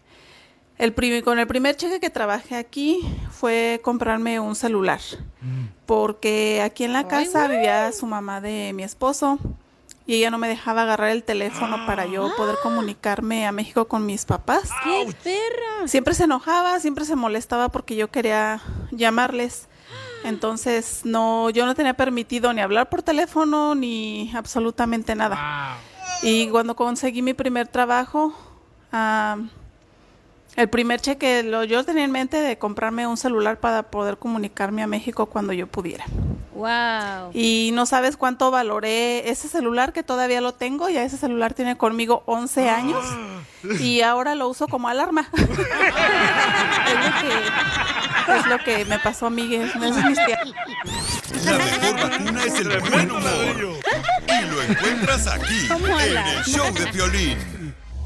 el prim- con el primer cheque que trabajé aquí fue comprarme un celular. Porque aquí en la casa vivía su mamá de mi esposo y ella no me dejaba agarrar el teléfono para yo poder comunicarme a México con mis papás. ¡Qué perra! Siempre se enojaba, siempre se molestaba porque yo quería llamarles. Entonces, no, yo no tenía permitido ni hablar por teléfono ni absolutamente nada. Y cuando conseguí mi primer trabajo, ah, el primer cheque, lo, yo tenía en mente de comprarme un celular para poder comunicarme a México cuando yo pudiera. Wow. Y no sabes cuánto valoré ese celular que todavía lo tengo, ya ese celular tiene conmigo 11 años y ahora lo uso como alarma. <laughs> es, lo que, es lo que me pasó a mí, es. La mejor vacuna es el buen humor. Y lo encuentras aquí, ¿Cómo en el show de Piolín.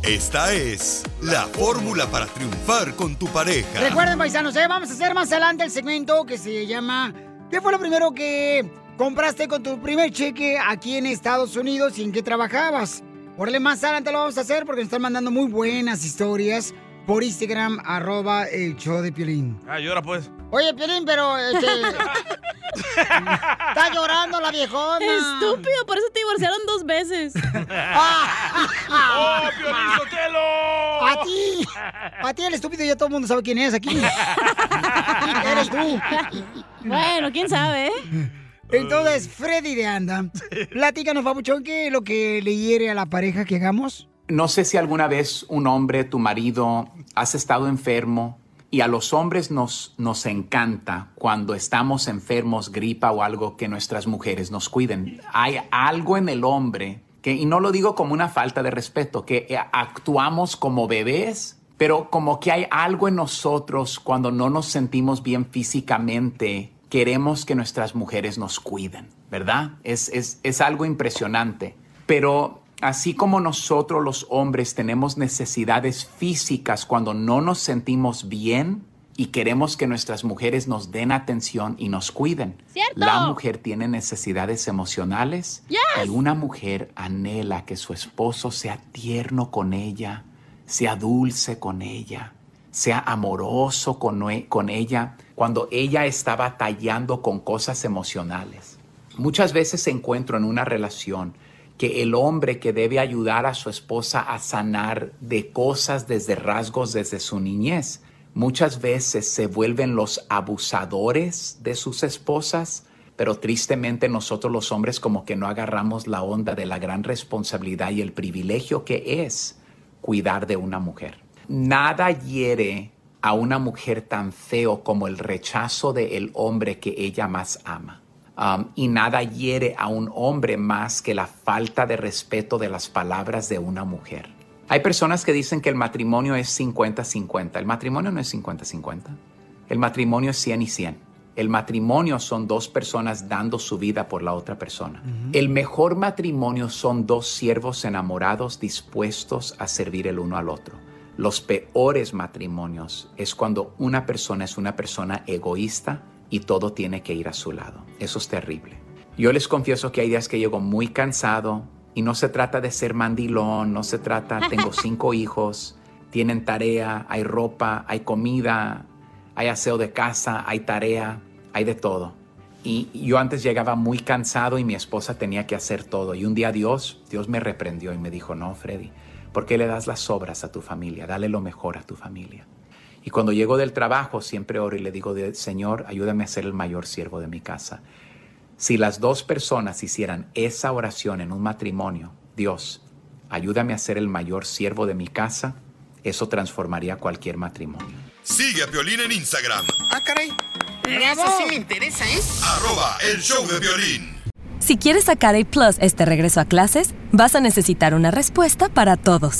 Esta es la fórmula para triunfar con tu pareja. Recuerden, paisanos, ¿eh? vamos a hacer más adelante el segmento que se llama ¿Qué fue lo primero que compraste con tu primer cheque aquí en Estados Unidos y en qué trabajabas? Órale, más adelante lo vamos a hacer porque nos están mandando muy buenas historias por Instagram, arroba el show de Piolín. Ah, llora pues. Oye, Piolín, pero este... <laughs> Está llorando la viejona. Estúpido, por eso te divorciaron dos veces. <laughs> ¡Oh, Piolín Sotelo! A ti, a ti el estúpido ya todo el mundo sabe quién es aquí. <laughs> Eres tú. Bueno, quién sabe, ¿eh? Entonces, Freddy de Anda, platícanos, papuchón, ¿qué es lo que le hiere a la pareja que hagamos? No sé si alguna vez un hombre, tu marido, has estado enfermo y a los hombres nos, nos encanta cuando estamos enfermos, gripa o algo, que nuestras mujeres nos cuiden. Hay algo en el hombre que, y no lo digo como una falta de respeto, que eh, actuamos como bebés, pero como que hay algo en nosotros cuando no nos sentimos bien físicamente, queremos que nuestras mujeres nos cuiden, ¿verdad? Es, es, es algo impresionante. Pero así como nosotros los hombres tenemos necesidades físicas cuando no nos sentimos bien y queremos que nuestras mujeres nos den atención y nos cuiden. ¡Cierto! La mujer tiene necesidades emocionales Yes. y una mujer anhela que su esposo sea tierno con ella, sea dulce con ella, sea amoroso con, con ella cuando ella está batallando con cosas emocionales. Muchas veces encuentro en una relación que el hombre que debe ayudar a su esposa a sanar de cosas desde rasgos desde su niñez, muchas veces se vuelven los abusadores de sus esposas, pero tristemente nosotros los hombres como que no agarramos la onda de la gran responsabilidad y el privilegio que es cuidar de una mujer. Nada hiere a una mujer tan feo como el rechazo del hombre que ella más ama. Um, y nada hiere a un hombre más que la falta de respeto de las palabras de una mujer. Hay personas que dicen que el matrimonio es 50-50. El matrimonio no es 50-50. El matrimonio es 100 y 100. El matrimonio son dos personas dando su vida por la otra persona. El mejor matrimonio son dos siervos enamorados dispuestos a servir el uno al otro. Los peores matrimonios es cuando una persona es una persona egoísta y todo tiene que ir a su lado. Eso es terrible. Yo les confieso que hay días que llego muy cansado y no se trata de ser mandilón, no se trata, tengo <laughs> cinco hijos, tienen tarea, hay ropa, hay comida, hay aseo de casa, hay tarea, hay de todo. Y yo antes llegaba muy cansado y mi esposa tenía que hacer todo. Y un día Dios, Dios me reprendió y me dijo, no, Freddy, ¿por qué le das las obras a tu familia? Dale lo mejor a tu familia. Y cuando llego del trabajo siempre oro y le digo, Señor, ayúdame a ser el mayor siervo de mi casa. Si las dos personas hicieran esa oración en un matrimonio, Dios, ayúdame a ser el mayor siervo de mi casa, eso transformaría cualquier matrimonio. Sigue a Piolín en Instagram, Ah, caray. Eso sí me interesa, ¿eh? arroba el show de violín. Si quieres sacar A Plus este regreso a clases, vas a necesitar una respuesta para todos.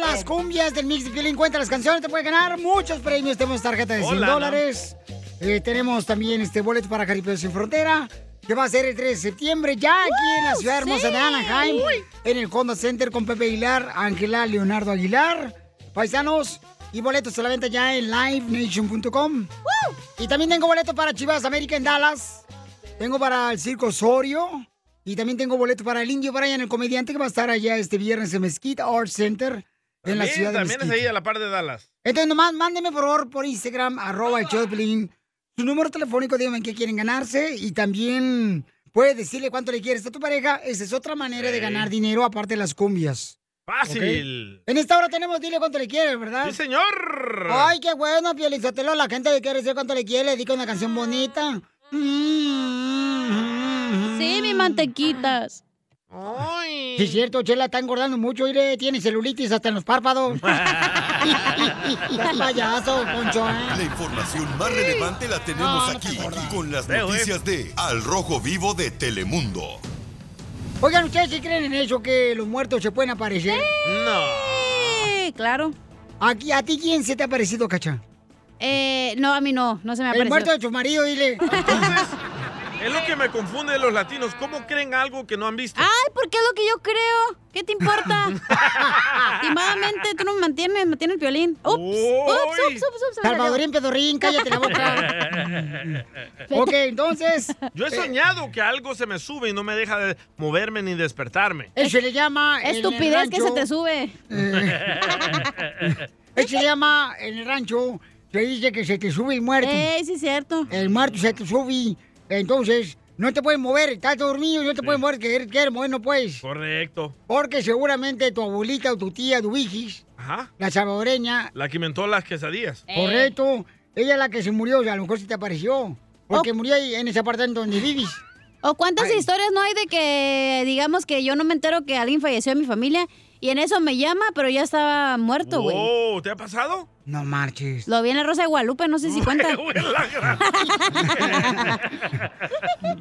Las cumbias del Mix de Piolín. Cuenta las canciones, te puede ganar muchos premios. Tenemos tarjeta de 100 Hola, ¿no? dólares. Eh, tenemos también este boleto para Jaripeo Sin Frontera, que va a ser el 3 de septiembre, ya aquí en la ciudad hermosa de Anaheim, en el Honda Center con Pepe Aguilar, Ángela Leonardo Aguilar, paisanos, y boletos a la venta ya en livenation.com. Y también tengo boleto para Chivas América en Dallas. Tengo para el Circo Osorio. Y también tengo boleto para el Indio Brian, el comediante que va a estar allá este viernes en Mesquite Art Center en la También, ciudad de también es ahí a la par de Dallas. Entonces, nomás mándeme por favor por Instagram, arroba el show de Piolín, su número telefónico, díganme qué quieren ganarse y también puedes decirle cuánto le quieres a tu pareja. Esa es otra manera de ganar dinero aparte de las cumbias. Fácil. ¿Ok? En esta hora tenemos, dile cuánto le quieres, ¿verdad? Sí, señor. Ay, qué bueno, Piolizotelo. La gente le quiere decir cuánto le quiere, le dedica una canción bonita. Sí, mi mantequitas. Sí, es cierto, Chela está engordando mucho y le tiene celulitis hasta en los párpados. <laughs> Payaso, Poncho. ¿eh? La información más relevante la tenemos No, no aquí, con las Veo, ¿eh? noticias de Al Rojo Vivo de Telemundo. Oigan, ¿ustedes sí creen en eso que los muertos se pueden aparecer? No. Sí, claro. Aquí, ¿A ti quién se te ha parecido, Cacha? Eh, no, a mí no, no se me ha El parecido. muerto de tu marido, dile. <laughs> Es lo que me confunde de los latinos. ¿Cómo creen algo que no han visto? Ay, porque es lo que yo creo. ¿Qué te importa? <laughs> Últimamente tú no me mantienes, me tiene el violín. Ups, ups, ups, ups, ups, Salvadorín Pedorrín, cállate la boca. <laughs> ok, entonces. Yo he soñado que algo se me sube y no me deja de moverme ni despertarme. Eso se le llama. Estupidez que se te sube. Eso <laughs> se llama en el rancho. Se dice que se te sube el muerto. Ey, sí, es cierto. El muerto se te sube. Entonces, no te puedes mover. Estás dormido, no te puedes mover. Que quieres mover, no puedes. Correcto. Porque seguramente tu abuelita o tu tía, tu vigis, Ajá. la salvadoreña, La que inventó las quesadillas. correcto, ella es la que se murió. O sea, a lo mejor se te apareció. Porque murió ahí en ese apartamento donde vives. ¿O cuántas historias no hay de que, digamos, que yo no me entero que alguien falleció en mi familia y en eso me llama, pero ya estaba muerto, güey? Oh, ¿te ha pasado? No marches. Lo vi en la Rosa de Guadalupe, no sé si <laughs> cuenta. <laughs>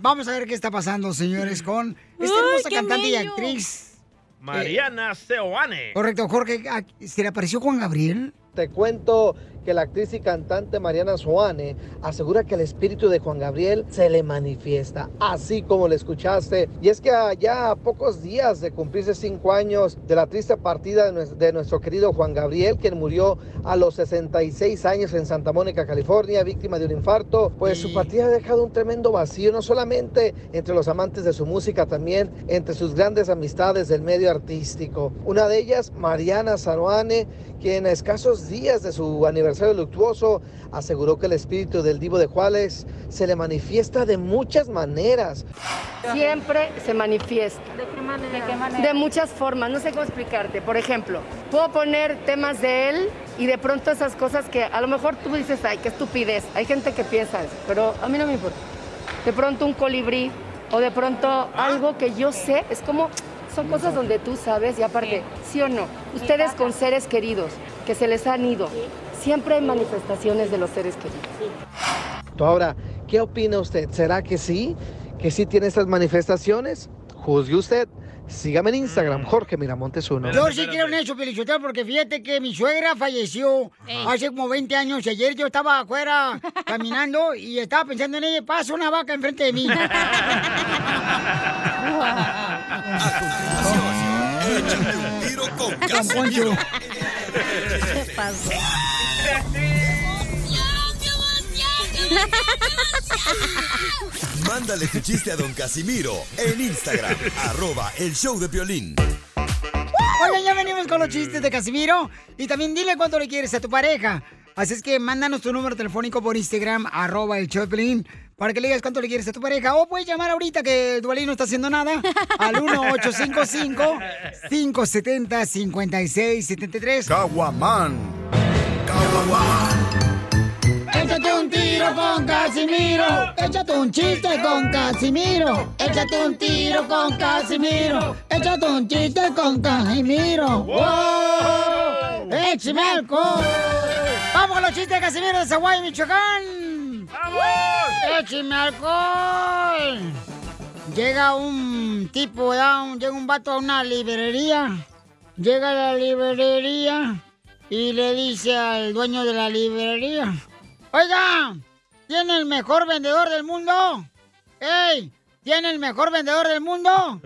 Vamos a ver qué está pasando, señores, con esta hermosa cantante y actriz. Mariana Seoane. Correcto, Jorge, ¿a- ¿se le apareció Juan Gabriel? Te cuento que la actriz y cantante Mariana Soane asegura que el espíritu de Juan Gabriel se le manifiesta, así como le escuchaste. Y es que ya a pocos días de cumplirse cinco años de la triste partida de nuestro querido Juan Gabriel, quien murió a los 66 años en Santa Mónica, California, víctima de un infarto, pues su partida ha dejado un tremendo vacío, no solamente entre los amantes de su música, también entre sus grandes amistades del medio artístico. Una de ellas, Mariana Saruane, quien a escasos días de su aniversario luctuoso aseguró que el espíritu del divo de Juárez se le manifiesta de muchas maneras. Siempre se manifiesta. ¿De qué manera? ¿De muchas formas, no sé cómo explicarte. Por ejemplo, puedo poner temas de él y de pronto esas cosas que a lo mejor tú dices, ay, qué estupidez. Hay gente que piensa eso, pero a mí no me importa. De pronto un colibrí o de pronto algo que yo sé, es como, son cosas donde tú sabes y aparte, sí o no, ustedes con seres queridos que se les han ido, siempre hay manifestaciones de los seres queridos. Ahora, ¿qué opina usted? ¿Será que sí? ¿Que sí tiene estas manifestaciones? Juzgue usted. Sígame en Instagram, Jorge Miramontes uno. Yo sí creo en eso, Pelichotero, porque fíjate que mi suegra falleció hace como 20 años. Ayer yo estaba afuera <laughs> caminando y estaba pensando en ella, pasa una vaca enfrente de mí. <laughs> Échate un tiro con Casimiro. ¿Qué pasó? Mándale tu chiste a don Casimiro en Instagram, <laughs> arroba el show de violín. Oigan, ya venimos con los chistes de Casimiro. Y también dile cuánto le quieres a tu pareja. Así es que mándanos tu número telefónico por Instagram, arroba el Choplin, para que le digas cuánto le quieres a tu pareja. O puedes llamar ahorita que el Dualín no está haciendo nada al <laughs> 1-855-570-5673. Caguaman. Échate un tiro con Casimiro. Échate un chiste con Casimiro. Échate un tiro con Casimiro. Échate un chiste con Casimiro. ¡Wow! ¡Échame alcohol! ¡Vamos con los chistes de Casimiro de Zaguay, Michoacán! ¡Vamos! ¡Échame alcohol! Llega un tipo, llega un vato a una librería. Llega a la librería y le dice al dueño de la librería. Oiga, ¿tiene el mejor vendedor del mundo? ¡Ey! ¿Tiene el mejor vendedor del mundo?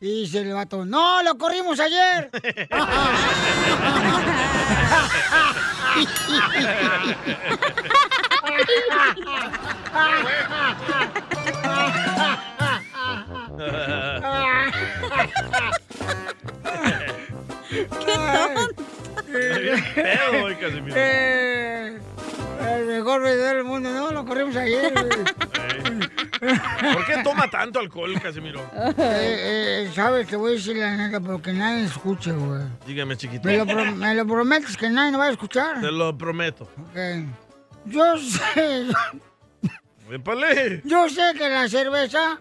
Y dice el vato, no, lo corrimos ayer. <laughs> ¡Qué tonto! Pedo hoy, Casimiro. Eh, el mejor vendedor del mundo, no, lo corrimos ayer. <laughs> ¿Por qué toma tanto alcohol, Casimiro? Eh, eh, Sabes, te voy a decir la neta, pero que nadie escuche, güey. Dígame, chiquito. Me lo, pro- me lo prometes que nadie me va a escuchar. Te lo prometo. Ok. Yo sé, ¡Épale! yo sé que la cerveza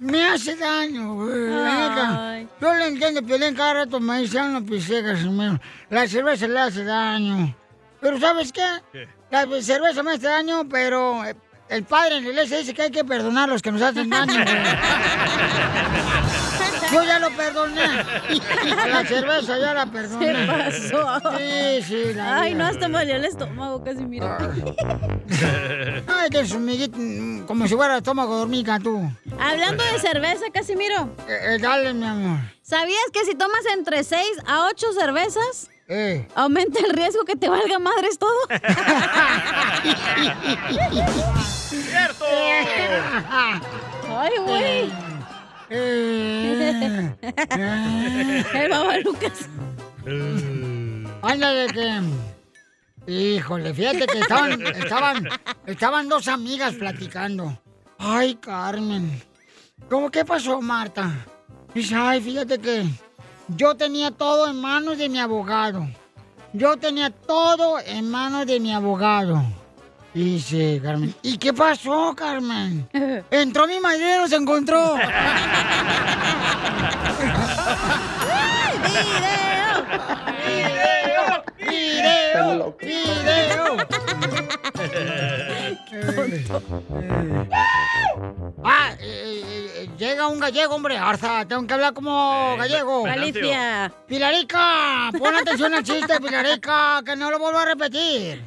me hace daño, güey. La neta. Yo le entiendo, Piolín, cada rato me dice, "Ah, no pisé, Casimiro. La cerveza le hace daño. Pero ¿sabes qué? ¿Qué? La cerveza me hace daño, pero eh, el padre en la iglesia dice que hay que perdonar a los que nos hacen daño, güey. <laughs> Yo ya lo perdoné. <laughs> La cerveza ya la perdoné. Se pasó. Sí, sí, la Ay, no, hasta me dolió el estómago, casi mira. <laughs> Ay, que mm, como si fuera estómago de hormiga, tú. Hablando de cerveza, Casimiro. Eh, dale, mi amor. ¿Sabías que si tomas entre 6 a 8 cervezas, Eh. aumenta el riesgo que te valga madres todo? <laughs> ¡Cierto! Ay, güey. Eh. <laughs> El baba Lucas. Ándale que. Híjole, fíjate que estaban, estaban, estaban dos amigas platicando. Ay, Carmen. ¿Cómo qué pasó, Marta? Dice, ay, fíjate que yo tenía todo en manos de mi abogado. Yo tenía todo en manos de mi abogado. Dice Carmen. ¿Y qué pasó, Carmen? <laughs> Entró mi marido y nos encontró. <laughs> ¡Video! ¡Video! <laughs> Ah, eh, eh, eh, llega un gallego, hombre. Arza, tengo que hablar como gallego. Galicia. Pilarica, pon atención al chiste, Pilarica, que no lo vuelvo a repetir.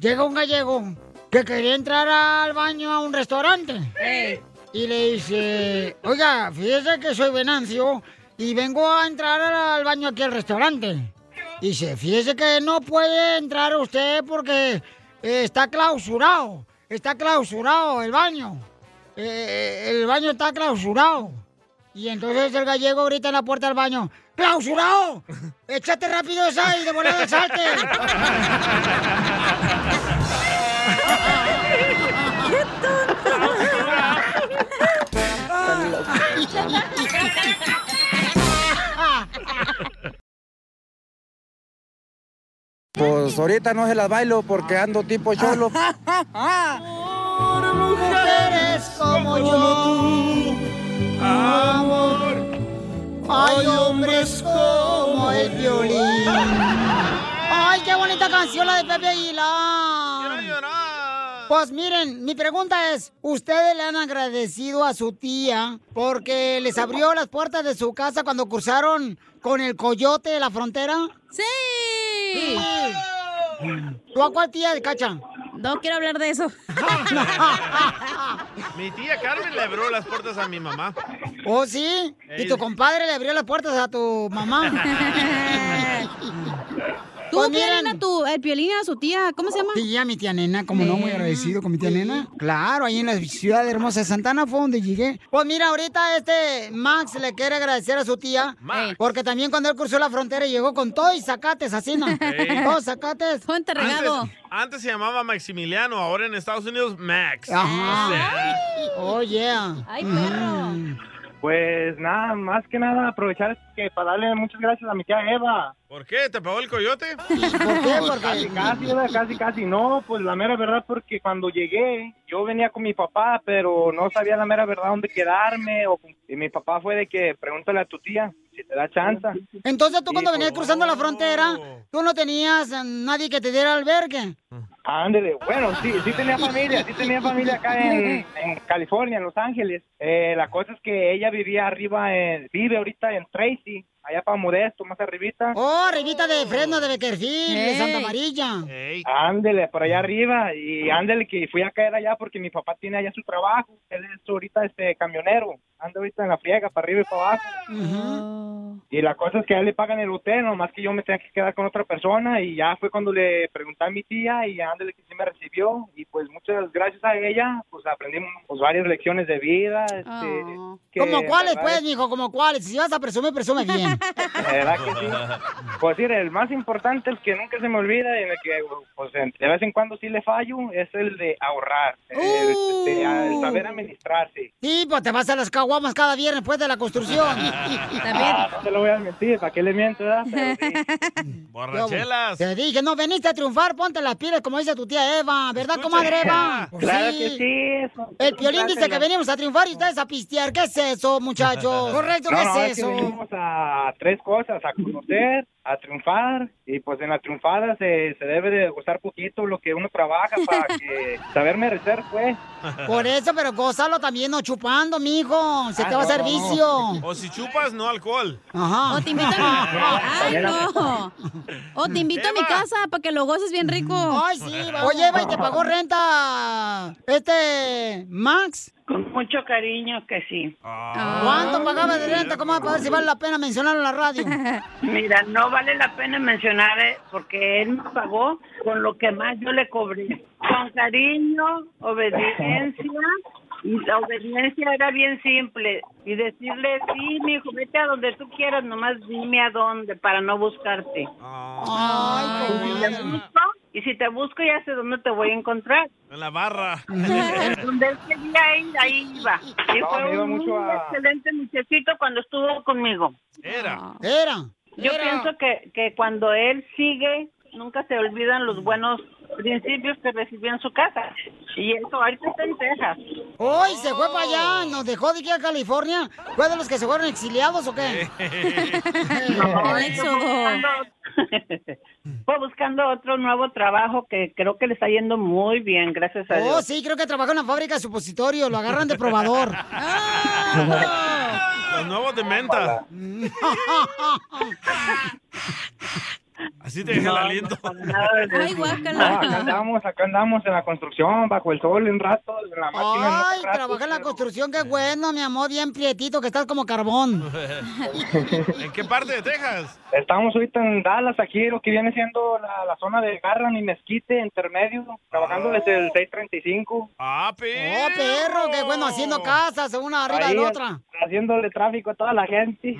Llega un gallego que quería entrar al baño a un restaurante. Y le dice, oiga, fíjese que soy Venancio y vengo a entrar al baño aquí al restaurante. Dice, fíjese que no puede entrar usted porque eh, está clausurado. Está clausurado el baño. Eh, el baño está clausurado. Y entonces el gallego grita en la puerta del baño, ¡clausurado! ¡Échate rápido esa y de volada salte! <laughs> Pues ahorita no se las bailo porque ando tipo cholo. mujeres como yo, amor. Hay hombres como el violín. ¡Ay, qué bonita canción la de Pepe Aguilar! Pues miren, mi pregunta es, ¿ustedes le han agradecido a su tía porque les abrió las puertas de su casa cuando cruzaron con el coyote de la frontera? ¡Sí! ¿Tú a cuál tía de cacha? No quiero hablar de eso. <laughs> Mi tía Carmen le abrió las puertas a mi mamá. ¿Oh, sí? ¿Y tu compadre le abrió las puertas a tu mamá? <laughs> ¿Tú Pues quieren miren. a tu, el piolín a su tía? ¿Cómo se llama? Sí, a mi tía nena, como no, muy agradecido con mi tía nena. Claro, ahí en la ciudad hermosa de Santana fue donde llegué. Pues mira, ahorita este Max le quiere agradecer a su tía. Max. Porque también cuando él cruzó la frontera llegó con todo y zacates así, ¿no? Ey. Todos zacates. Fuente Antes, antes se llamaba Maximiliano, ahora en Estados Unidos Max. Ajá. O sea, Oh, yeah. Ay, perro. Pues nada, más que nada aprovechar que para darle muchas gracias a mi tía Eva. ¿Por qué? ¿Te pagó el coyote? <laughs> ¿Por qué? Casi, casi, Eva, casi, casi. No, pues la mera verdad porque cuando llegué, yo venía con mi papá, pero no sabía la mera verdad dónde quedarme. O, y mi papá fue de que pregúntale a tu tía si te da chance. Entonces tú cuando venías cruzando la frontera, tú no tenías nadie que te diera albergue. Ándele, bueno, sí, sí tenía familia, sí tenía familia acá en, en California, en Los Ángeles. Eh, la cosa es que ella vivía arriba, en, vive ahorita en Tracy, safety allá para Modesto, más arribita. Oh, arribita de Fresno, de Beckerfield, de Santa Amarilla. Ándele, por allá arriba, y ándele que fui a caer allá porque mi papá tiene allá su trabajo, él es ahorita este camionero, anda ahorita en la friega, para arriba y para abajo. Y la cosa es que a él le pagan el hotel, nomás que yo me tenía que quedar con otra persona y ya fue cuando le pregunté a mi tía y ándale que sí me recibió y pues muchas gracias a ella pues aprendimos pues, varias lecciones de vida. Este, que, ¿Como cuáles, pues, mijo? ¿Como cuáles? Si vas a presumir, presume bien. <laughs> ¿Verdad que sí? Pues sí, el más importante, el que nunca se me olvida y en el que pues de vez en cuando sí le fallo, es el de ahorrar, el, este, el saber administrarse. Sí, pues te vas a las caguamas cada viernes después de la construcción. <laughs> Ah, no te lo voy a mentir, ¿para qué le miento? sí. <laughs> Borrachelas. Te dije, no, veniste a triunfar, ponte las pilas como dice tu tía Eva, ¿verdad, comadre Eva? Pues Claro que sí, eso. El piolín dice que venimos a triunfar y ustedes a pistear. ¿Qué es eso, muchachos? Correcto, No, ¿qué no, es que eso? venimos a a tres cosas, a conocer, a triunfar y pues en la triunfada se, se debe de gozar poquito lo que uno trabaja <laughs> para que saber merecer pues. Por eso, pero gózalo también, no chupando, mijo. Se te Ah, va a hacer no. vicio. O si chupas, no alcohol. Ajá. O te invito a mi... <laughs> Ay, no. O te invito a mi casa para que lo goces bien rico. Ay, sí, Oye, Eva, ¿y te pagó renta este Max? Con mucho cariño que sí. ¿Cuánto pagaba de renta? ¿Cómo va a ver si vale la pena mencionarlo en la radio? <laughs> Mira, no vale la pena mencionar eh, porque él me pagó con lo que más yo le cobré. Con cariño, obediencia. <laughs> Y la obediencia era bien simple. Y decirle, sí, mi hijo, vete a donde tú quieras, nomás dime a dónde para no buscarte. y, si te busco, y si te busco, ya sé dónde te voy a encontrar. En la barra. Donde él quería ir, ahí iba. Y No, fue iba un mucho a- excelente muchachito cuando estuvo conmigo. Era. Era. Yo Era. pienso que, que cuando él sigue, nunca se olvidan los buenos principios que recibió en su casa. Y eso ahorita está en Texas. Hoy se fue para allá, nos dejó de aquí a California. ¿Fue de los que se fueron exiliados o qué? <laughs> No, fue buscando, fue buscando otro nuevo trabajo que creo que le está yendo muy bien, gracias a Oh, Dios. sí, creo que trabaja en una fábrica de supositorio, lo agarran de probador. <laughs> Los nuevos de menta. <laughs> Así te deja el aliento. <laughs> Ay, No, acá andamos, acá andamos en la construcción, bajo el sol un rato, en la máquina en Ay, rato. trabaja en la construcción, qué bueno, mi amor, bien prietito, que estás como carbón. <laughs> ¿En qué parte de Texas? Estamos ahorita en Dallas, aquí lo que viene siendo la, la zona de Garland y Mezquite, intermedio, trabajando desde el 635. Ah, Oh, perro, qué bueno, haciendo casas, una arriba de la otra. Haciéndole tráfico a toda la gente.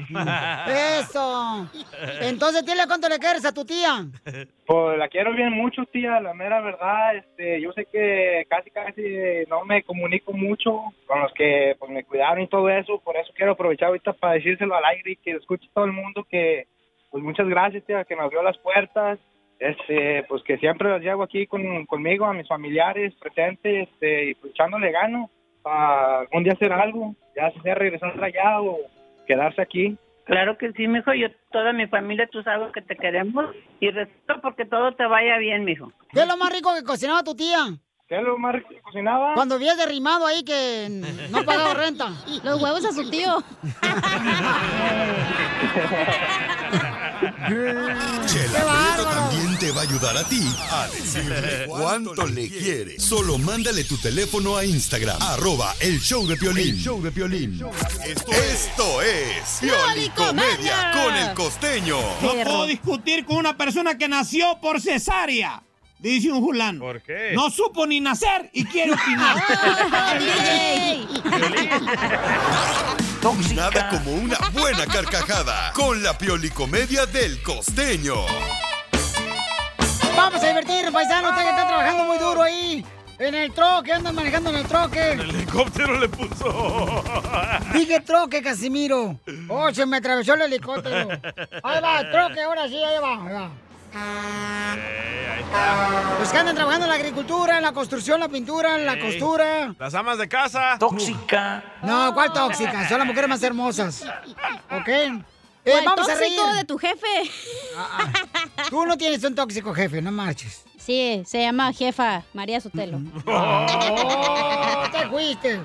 Eso. <laughs> Entonces, dile cuánto le quieres tu tía. <laughs> Pues la quiero bien mucho, tía, la mera verdad. Este, yo sé que casi, casi no me comunico mucho con los que pues, me cuidaron y todo eso. Por eso quiero aprovechar ahorita para decírselo al aire y que escuche todo el mundo que, pues muchas gracias, tía, que me abrió las puertas. Este, pues que siempre las llevo aquí con, conmigo, a mis familiares presentes, este, y pues echándole gano para algún día hacer algo, ya sea regresar allá o quedarse aquí. Claro que sí, mijo. Yo, toda mi familia, tú sabes que te queremos y respeto porque todo te vaya bien, mijo. ¿Qué lo más rico que cocinaba tu tía? ¿Qué es lo más rico que cocinaba? Cuando habías derrimado ahí que no pagaba renta. <laughs> Los huevos a su tío. <laughs> Chela Prieto también te va a ayudar a ti a <laughs> decirle cuánto le quiere. Solo mándale tu teléfono a Instagram, arroba el show de Piolín. show de Piolín. Esto, esto es Piolicomedia con el costeño. No puedo discutir con una persona que nació por cesárea. Dice un fulano. ¿Por qué? No supo ni nacer y quiere opinar. <laughs> <laughs> Nada como una buena carcajada con la Piolicomedia del costeño. Vamos a divertir, paisano. Usted que está trabajando muy duro ahí. En el troque, andan manejando en el troque. El helicóptero le puso. <laughs> Dije troque, Casimiro. Oh, se me atravesó el helicóptero. Ahí va, el troque, ahora sí, ahí va, ahí va. Pues que andan trabajando en la agricultura, en la construcción, la pintura, en la Ey. costura. Las amas de casa. Tóxica. No, ¿cuál tóxica? Son las mujeres más hermosas. ¿Ok? Eh, ¿Cuál vamos a reír. de tu jefe? Tú no tienes un tóxico jefe, no marches. Sí, se llama jefa María Sotelo. <laughs> Oh, te fuiste.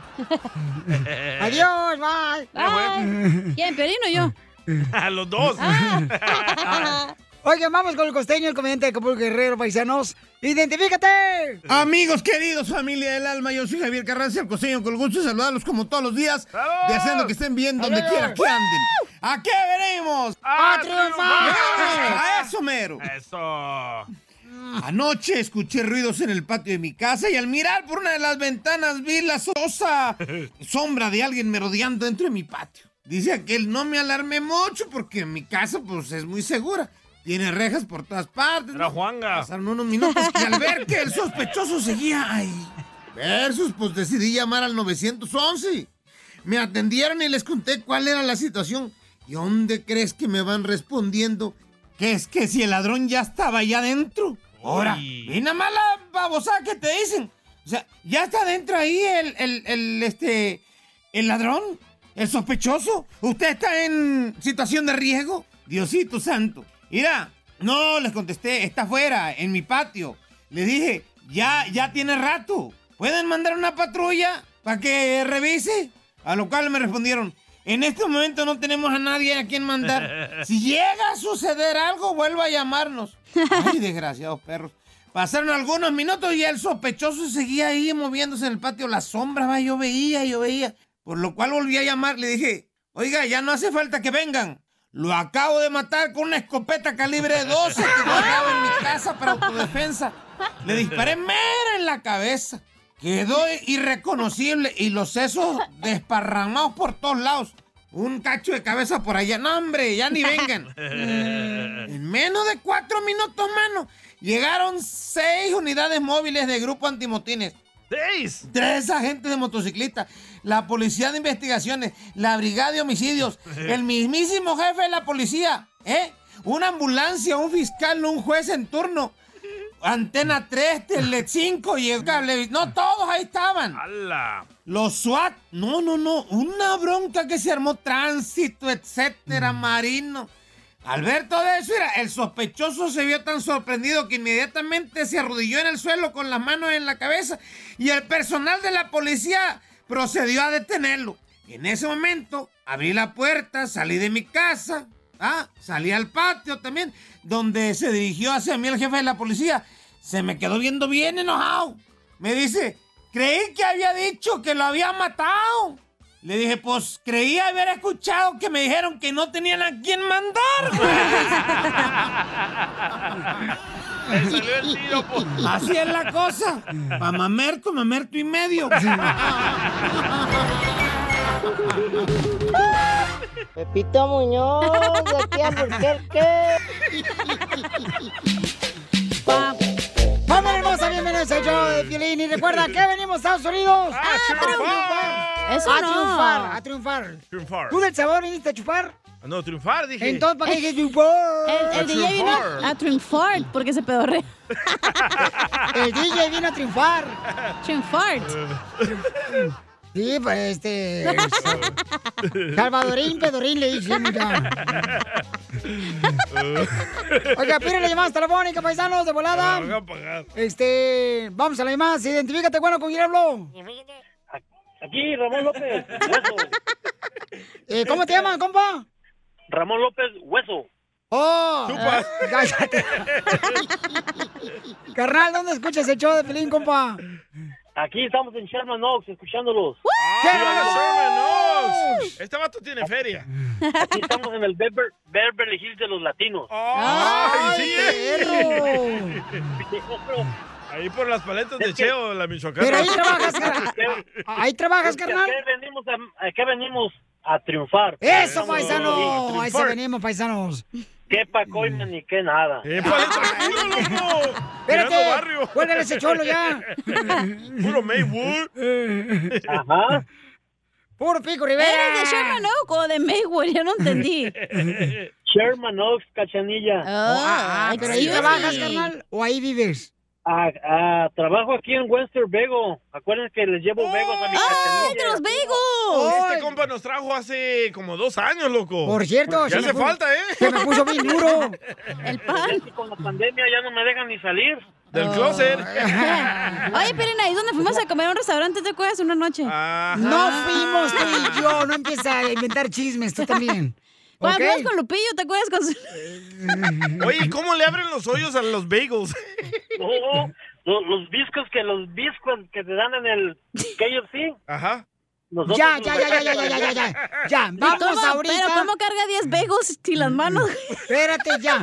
Adiós, bye. Bye. ¿Quién, Piolín o yo? <laughs> A los dos. <laughs> Oigan, vamos con el costeño, el comediante de Acapulco Guerrero, paisanos. ¡Identifícate! Amigos queridos, familia del alma, yo soy Javier Carranza, el costeño, con el gusto de saludarlos como todos los días, deseando que estén bien donde quiera que anden. ¿A qué veremos? ¡A triunfar! ¡A eso, mero! Eso. Anoche escuché ruidos en el patio de mi casa y al mirar por una de las ventanas vi la sosa <laughs> sombra de alguien merodeando dentro de mi patio. Dice aquel, no me alarme mucho porque mi casa pues es muy segura. Tiene rejas por todas partes. Era Juanga. Pasaron unos minutos y al ver que el sospechoso seguía ahí, versus, pues decidí llamar al 911. Me atendieron y les conté cuál era la situación. ¿Y dónde crees que me van respondiendo? Que es que si el ladrón ya estaba allá adentro. Ahora, y nada más la babosada que te dicen. O sea, ya está adentro ahí el, el, el, este, el ladrón. el sospechoso. ¿Usted está en situación de riesgo? Diosito santo. Mira, no, les contesté, está afuera, en mi patio. Le dije, ya, ya tiene rato. ¿Pueden mandar una patrulla para que revise? A lo cual me respondieron, en este momento no tenemos a nadie a quien mandar. <laughs> Si llega a suceder algo, vuelva a llamarnos. <laughs> Ay, desgraciados perros. Pasaron algunos minutos y el sospechoso seguía ahí moviéndose en el patio. Las sombras, va, yo veía, yo veía. Por lo cual volví a llamar. Le dije, oiga, ya no hace falta que vengan. Lo acabo de matar con una escopeta calibre 12 que guardaba en mi casa para autodefensa. Le disparé mera en la cabeza. Quedó irreconocible y los sesos desparramados por todos lados. Un cacho de cabeza por allá. No, hombre, ya ni vengan. <laughs> En menos de cuatro minutos, mano, llegaron seis unidades móviles de grupo antimotines. ¡Seis! Tres agentes de motociclista, la policía de investigaciones, la brigada de homicidios, <laughs> el mismísimo jefe de la policía, ¿eh? Una ambulancia, un fiscal, un juez en turno. Antena 3, Tele 5 y el cable. No, todos ahí estaban. ¡Hala! Los SWAT, no, no, no, una bronca que se armó, tránsito, etcétera, marino. Al ver todo eso, mira, el sospechoso se vio tan sorprendido que inmediatamente se arrodilló en el suelo con las manos en la cabeza y el personal de la policía procedió a detenerlo. En ese momento abrí la puerta, salí de mi casa, ah, salí al patio también, donde se dirigió hacia mí el jefe de la policía. Se me quedó viendo bien enojado. Me dice, creí que había dicho que lo había matado. Le dije, pues creí haber escuchado que me dijeron que no tenían a quién mandar. <laughs> Le salió el tiro, pues. <laughs> Así es la cosa. Pa' mamerto, mamerto y medio. <laughs> Pepito Muñoz, de aquí a Albuquerque. <laughs> ¡Vamos, hermosa! Bienvenidos al show de Piolín. Y recuerda que venimos a Estados Unidos a triunfar. Eso a no. triunfar, a triunfar. Triunfar. ¿Tú del sabor viniste a chupar? No, triunfar, dije. Entonces, ¿para qué dije triunfar? El, el DJ vino a triunfar porque se pedorre. <laughs> El DJ vino a triunfar. Triunfar. Sí, pues este. Salvadorín, pedorín, le dicen, mira. Oiga, pide la llamada telefónica, paisanos, de volada. Me van a pagar. Este, vamos a la llamada. Identifícate, bueno, ¿con quién habló? Aquí, Ramón López. Eh, ¿Cómo te llaman, compa? Ramón López, Hueso. ¡Oh! Ah, cállate. <laughs> Carnal, ¿dónde escuchas el show de Pelín, compa? Aquí estamos en Sherman Oaks, escuchándolos. ¡Ah, Sherman Oaks! Este vato tiene feria. Aquí estamos en el Bever- Beverly Hills de los latinos. ¡Ay, sí! Ahí por las paletas de Es que- Cheo, la Michoacana. Pero ahí trabajas, carnal. <laughs> Ahí trabajas, carnal. Acá venimos a, acá venimos a triunfar. Eso, paisano. Ahí se venimos, paisanos. Qué pacoima ni qué nada. <laughs> Espérate. Cuélgale ese cholo ya. <laughs> Puro Maywood. Ajá. Puro pico Rivera. ¿Eres de Sherman Oak o de Maywood? Ya no entendí. <laughs> Sherman Oaks, Cachanilla. Ah, pero ahí trabajas, carnal, o ahí vives. Ah, ah, trabajo aquí en Western Bego. Acuérdense que les llevo Begos a mi Cachanilla. de los Begos! Este compa nos trajo hace como dos años, loco. Por cierto, Ya hace puso- falta, ¿eh? se me puso bien duro. <laughs> El pan. Con la pandemia ya no me dejan ni salir. Del closet. <laughs> Oye, Pelina, ¿y dónde fuimos a comer a un restaurante? ¿Te acuerdas una noche? No fuimos tú y yo, no empieces a inventar chismes, tú también. <laughs> Cuando ¿Ok? fuimos con Lupillo, ¿te acuerdas? Con su... <laughs> Oye, ¿cómo le abren los hoyos a los bagels? <laughs> No, los, los biscos que los biscos que te dan en el KFC. Ajá. nosotros Ya, ya, ya, ya, ya, ya, ya, ya, ya. Ya, ¿Y vamos cómo- ahorita. Pero ¿cómo carga 10 bagels sin las manos? Espérate, ya.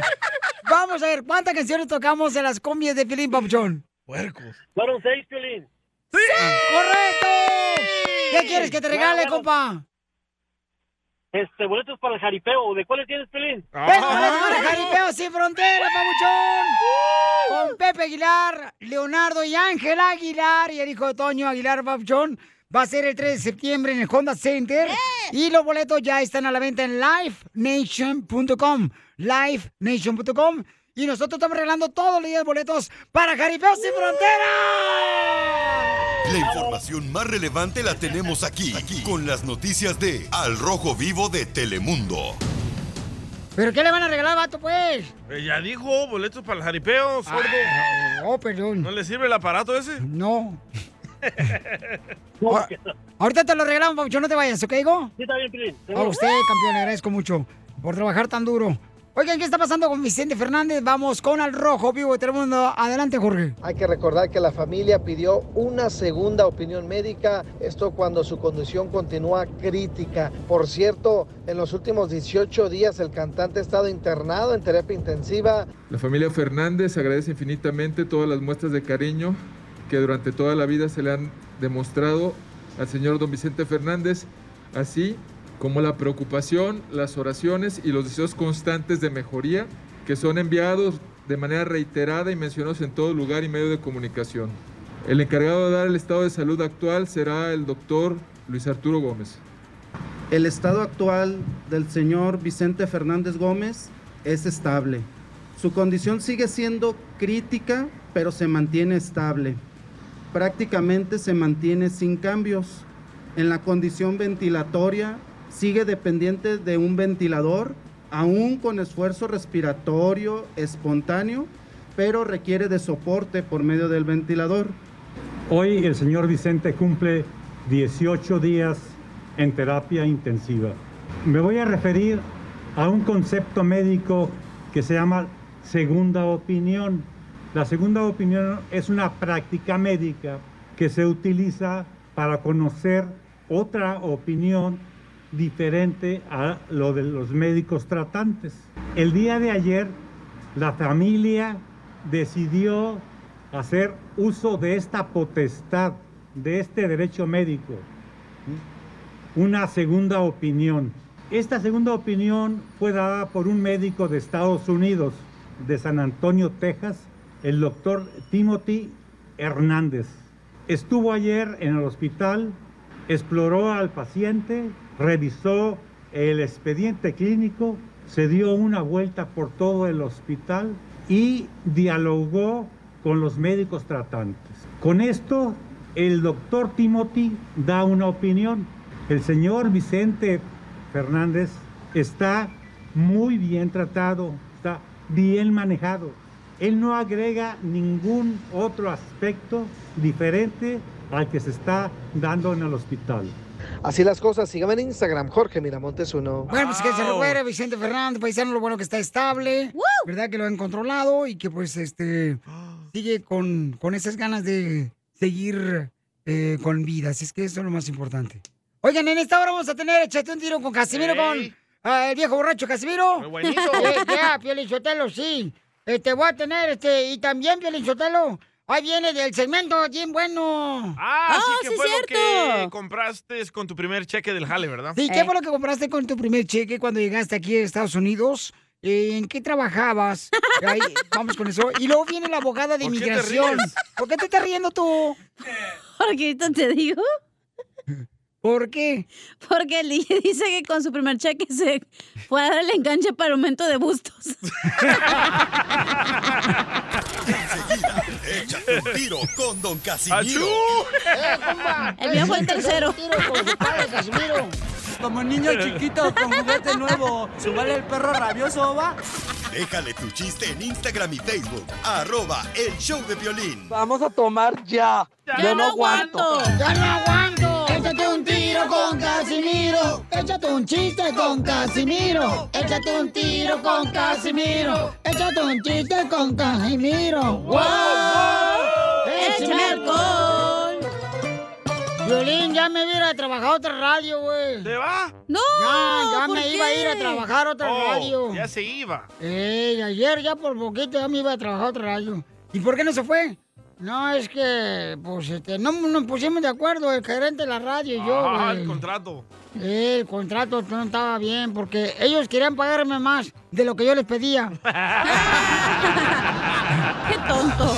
Vamos a ver, ¿cuántas canciones tocamos en las combias de Pilín Papuchón? Puercos. Fueron seis, Piolín. ¡Correcto! ¿Qué quieres que te regale, Bueno, compa? Este, boletos para el jaripeo. ¿De cuáles tienes, Piolín? Ven, boletos para el Jaripeo sin frontera, papuchón. Con Pepe Aguilar, Leonardo y Ángel Aguilar y el hijo de Toño Aguilar, papuchón. Va a ser el 3 de septiembre en el Honda Center. Y los boletos ya están a la venta en livenation.com. Livenation.com. Y nosotros estamos regalando todos los días boletos para Jaripeo sin frontera. La información más relevante la tenemos aquí, aquí, con las noticias de Al Rojo Vivo de Telemundo. ¿Pero qué le van a regalar, vato, pues? Eh, ya dijo, boletos para el jaripeo, sordo. Oh, perdón. ¿No le sirve el aparato ese? No. <laughs> Ah, Ahorita te lo regalamos, Paucho, no te vayas, ¿ok? Sí, está bien, Pilín. A usted, campeón, le agradezco mucho por trabajar tan duro. Oigan, ¿qué está pasando con Vicente Fernández? Vamos con Al Rojo Vivo de Telemundo. Adelante, Jorge. Hay que recordar que la familia pidió una segunda opinión médica, esto cuando su condición continúa crítica. Por cierto, en los últimos 18 días el cantante ha estado internado en terapia intensiva. La familia Fernández agradece infinitamente todas las muestras de cariño que durante toda la vida se le han demostrado al señor don Vicente Fernández, así como la preocupación, las oraciones y los deseos constantes de mejoría que son enviados de manera reiterada y mencionados en todo lugar y medio de comunicación. El encargado de dar el estado de salud actual será el doctor Luis Arturo Gómez. El estado actual del señor Vicente Fernández Gómez es estable. Su condición sigue siendo crítica, pero se mantiene estable. Prácticamente se mantiene sin cambios. En la condición ventilatoria sigue dependiente de un ventilador, aún con esfuerzo respiratorio espontáneo, pero requiere de soporte por medio del ventilador. Hoy el señor Vicente cumple 18 días en terapia intensiva. Me voy a referir a un concepto médico que se llama segunda opinión. La segunda opinión es una práctica médica que se utiliza para conocer otra opinión diferente a lo de los médicos tratantes. El día de ayer la familia decidió hacer uso de esta potestad, de este derecho médico, una segunda opinión. Esta segunda opinión fue dada por un médico de Estados Unidos, de San Antonio, Texas, el doctor Timothy Hernández. Estuvo ayer en el hospital, exploró al paciente, revisó el expediente clínico, se dio una vuelta por todo el hospital y dialogó con los médicos tratantes. Con esto, el doctor Timothy da una opinión. El señor Vicente Fernández está muy bien tratado, está bien manejado. Él no agrega ningún otro aspecto diferente al que se está dando en el hospital. Así las cosas, síganme en Instagram, Jorge Miramontes uno. Bueno, pues que se recupere Vicente Fernández, paisano, lo bueno que está estable, ¿verdad? Que lo han controlado y que pues este sigue con, con esas ganas de seguir eh, con vida. Así es que eso es lo más importante. Oigan, en esta hora vamos a tener Échate un tiro con Casimiro, con ah, el viejo borracho Casimiro. Muy buenito. <laughs> Eh, ya, Piolín Sotelo, sí. Este, voy a tener, este, y también, Piolín Sotelo, ahí viene del segmento bien bueno. Ah, sí que fue lo que compraste con tu primer cheque del jale, ¿verdad? Sí, ¿qué fue lo que compraste con tu primer cheque cuando llegaste aquí a Estados Unidos? Eh, ¿En qué trabajabas? <laughs> Ahí, vamos con eso. Y luego viene la abogada de ¿Por qué te inmigración. ¿Por qué te estás riendo tú? Porque ahorita te digo. ¿Por qué? Porque el DJ dice que con su primer cheque se fue a dar el enganche para aumento de bustos. <laughs> Échate un tiro con Don Casimiro. ¡Eh, compa! El mío fue el tercero. Un tiro con su padre, Casimiro. Como niño chiquito con juguete nuevo, ¿subale el perro rabioso, va? Déjale tu chiste en Instagram y Facebook. Arroba el show de violín. Vamos a tomar ya. Yo no aguanto. ¡Ya no aguanto! Échate un tiro con Casimiro. Échate un chiste con Casimiro. Échate un tiro con Casimiro. Échate un chiste con Casimiro. ¡Wow! ¡Échame alcohol! Violín, ya me iba a ir a trabajar a otra radio, güey. ¿Te va? ¡No! Ya, ya ¿por me iba a ir a trabajar a otra Oh, radio. ya se iba. Eh, ayer ya por poquito ya me iba a trabajar a otra radio. ¿Y por qué no se fue? No, es que, pues, este, no nos pusimos de acuerdo el gerente de la radio y yo, Ah, el contrato. Eh, el contrato no estaba bien porque ellos querían pagarme más de lo que yo les pedía. <laughs> ¡Qué tonto!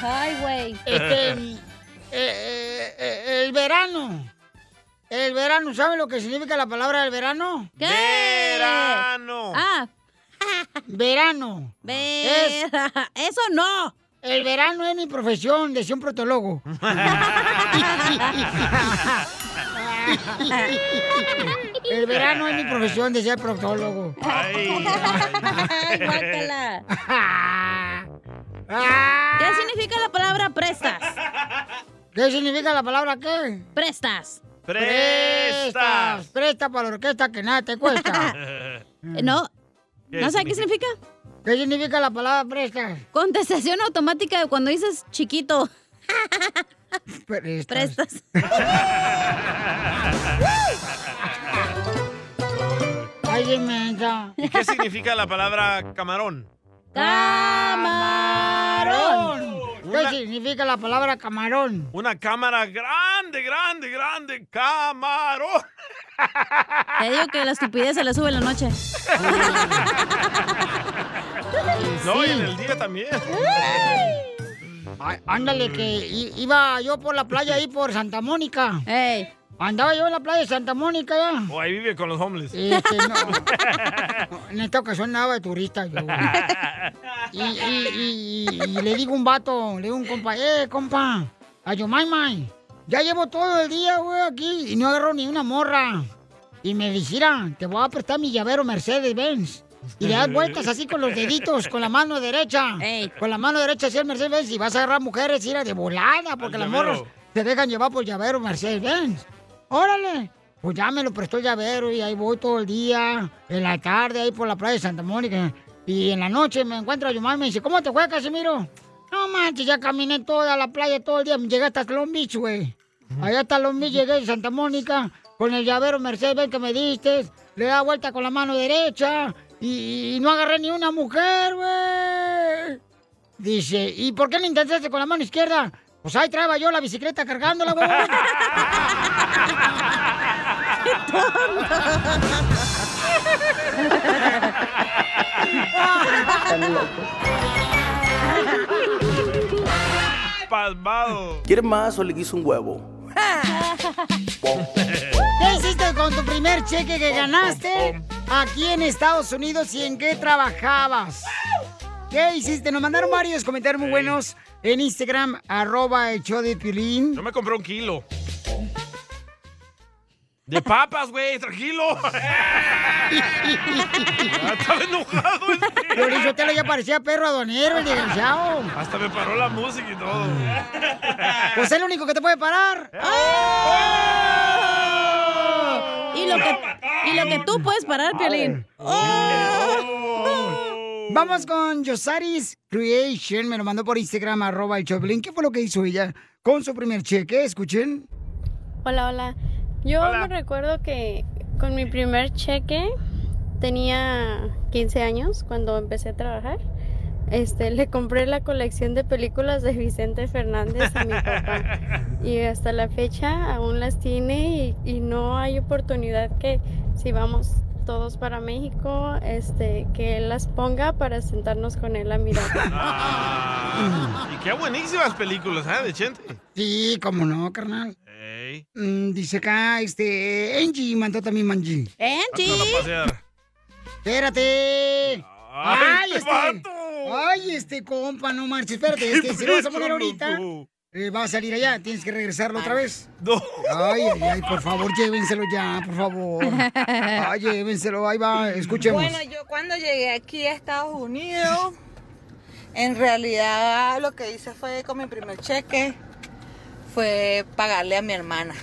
Ay, güey. Este, <laughs> eh, eh, eh, el verano. El verano, ¿saben lo que significa la palabra del verano? ¿Qué? Verano. Ah, verano. Ver- <laughs> Eso no. El verano es mi profesión, decía un protólogo. <laughs> El verano es mi profesión, decía el proctólogo. <laughs> Ay, guácala. ¿Qué significa la palabra prestas? ¿Qué significa la palabra qué? Prestas. Prestas. Presta para la orquesta que nada te cuesta. No. ¿No sabes qué significa? ¿Qué significa la palabra prestas? Contestación automática de cuando dices chiquito. <laughs> Prestas. <laughs> <laughs> Ay, inmensa. ¿Y qué significa la palabra camarón? Camarón. ¿Qué significa la palabra camarón? Una cámara grande, grande, grande. Camarón. Te digo que la estupidez se le sube en la noche. <laughs> No, y en el día también. Ay, ándale, que iba yo por la playa ahí por Santa Mónica. Andaba yo en la playa de Santa Mónica ya. O ahí vive con los homeless. Este, no. En esta ocasión andaba de turista yo. <laughs> Y, y- y- y- y le digo a un vato, le digo a un compa, eh, compa, a Yomaymay, ya llevo todo el día, güey, aquí y no agarro ni una morra. Y me dice, "Mira, te voy a prestar mi llavero Mercedes-Benz. Y le das vueltas así con los deditos, con la mano derecha. Con la mano derecha así el Mercedes-Benz y vas a agarrar mujeres, ir de volada, porque las morras se dejan llevar por llavero Mercedes-Benz. Órale. Pues ya me lo prestó el llavero y ahí voy todo el día, en la tarde, ahí por la playa de Santa Mónica. Y en la noche me encuentro a Yomar y me dice, ¿cómo te fue, Casimiro? No manches, ya caminé toda la playa todo el día, llegué hasta Long Beach, güey. Allá hasta Long Beach llegué de Santa Mónica con el llavero Mercedes que me diste, le da vuelta con la mano derecha y, y no agarré ni una mujer, güey. Dice, ¿y por qué no intentaste con la mano izquierda? Pues ahí traba yo la bicicleta cargándola, güey. <laughs> <laughs> <laughs> Palmado. ¿Quieres más o le quiso un huevo? ¿Qué hiciste con tu primer cheque que ganaste aquí en Estados Unidos y en qué trabajabas? ¿Qué hiciste? Nos mandaron varios comentarios muy buenos en Instagram, arroba el show de Piolín. Yo me compré un kilo. De papas, güey, tranquilo. <laughs> Ah, Estaba enojado. Piolín Sotelo ya parecía perro aduanero, el desgraciado. Hasta me paró la música y todo. Pues es el único que te puede parar. Y lo que, y lo que tú puedes parar, Piolín. Vamos con Yosaris Creation, me lo mandó por Instagram, arroba el Choplin. ¿Qué fue lo que hizo ella con su primer cheque? Escuchen. Hola, hola. Yo me recuerdo que con mi primer cheque tenía 15 años cuando empecé a trabajar. Este, le compré la colección de películas de Vicente Fernández a mi papá. <laughs> Y hasta la fecha aún las tiene y, y no hay oportunidad que si vamos todos para México, este, que él las ponga para sentarnos con él a mirar. <laughs> Ah, y qué buenísimas películas, ¿eh? De Chente. Sí, cómo no, carnal. Ey. Mm, dice acá, este, Angie mandó también Manji. Vámonos a pasear. Espérate. Ay, Ay, este este. Ay, este compa, no marches. Espérate, <laughs> es que si lo vas a poner ahorita, eh, va a salir allá. Tienes que regresarlo otra vez. <laughs> No. Ay, ay, ay, por favor, llévenselo ya, por favor. Ay, llévenselo, ahí va, escuchemos. Bueno, yo cuando llegué aquí a Estados Unidos, en realidad lo que hice fue con mi primer cheque, fue pagarle a mi hermana.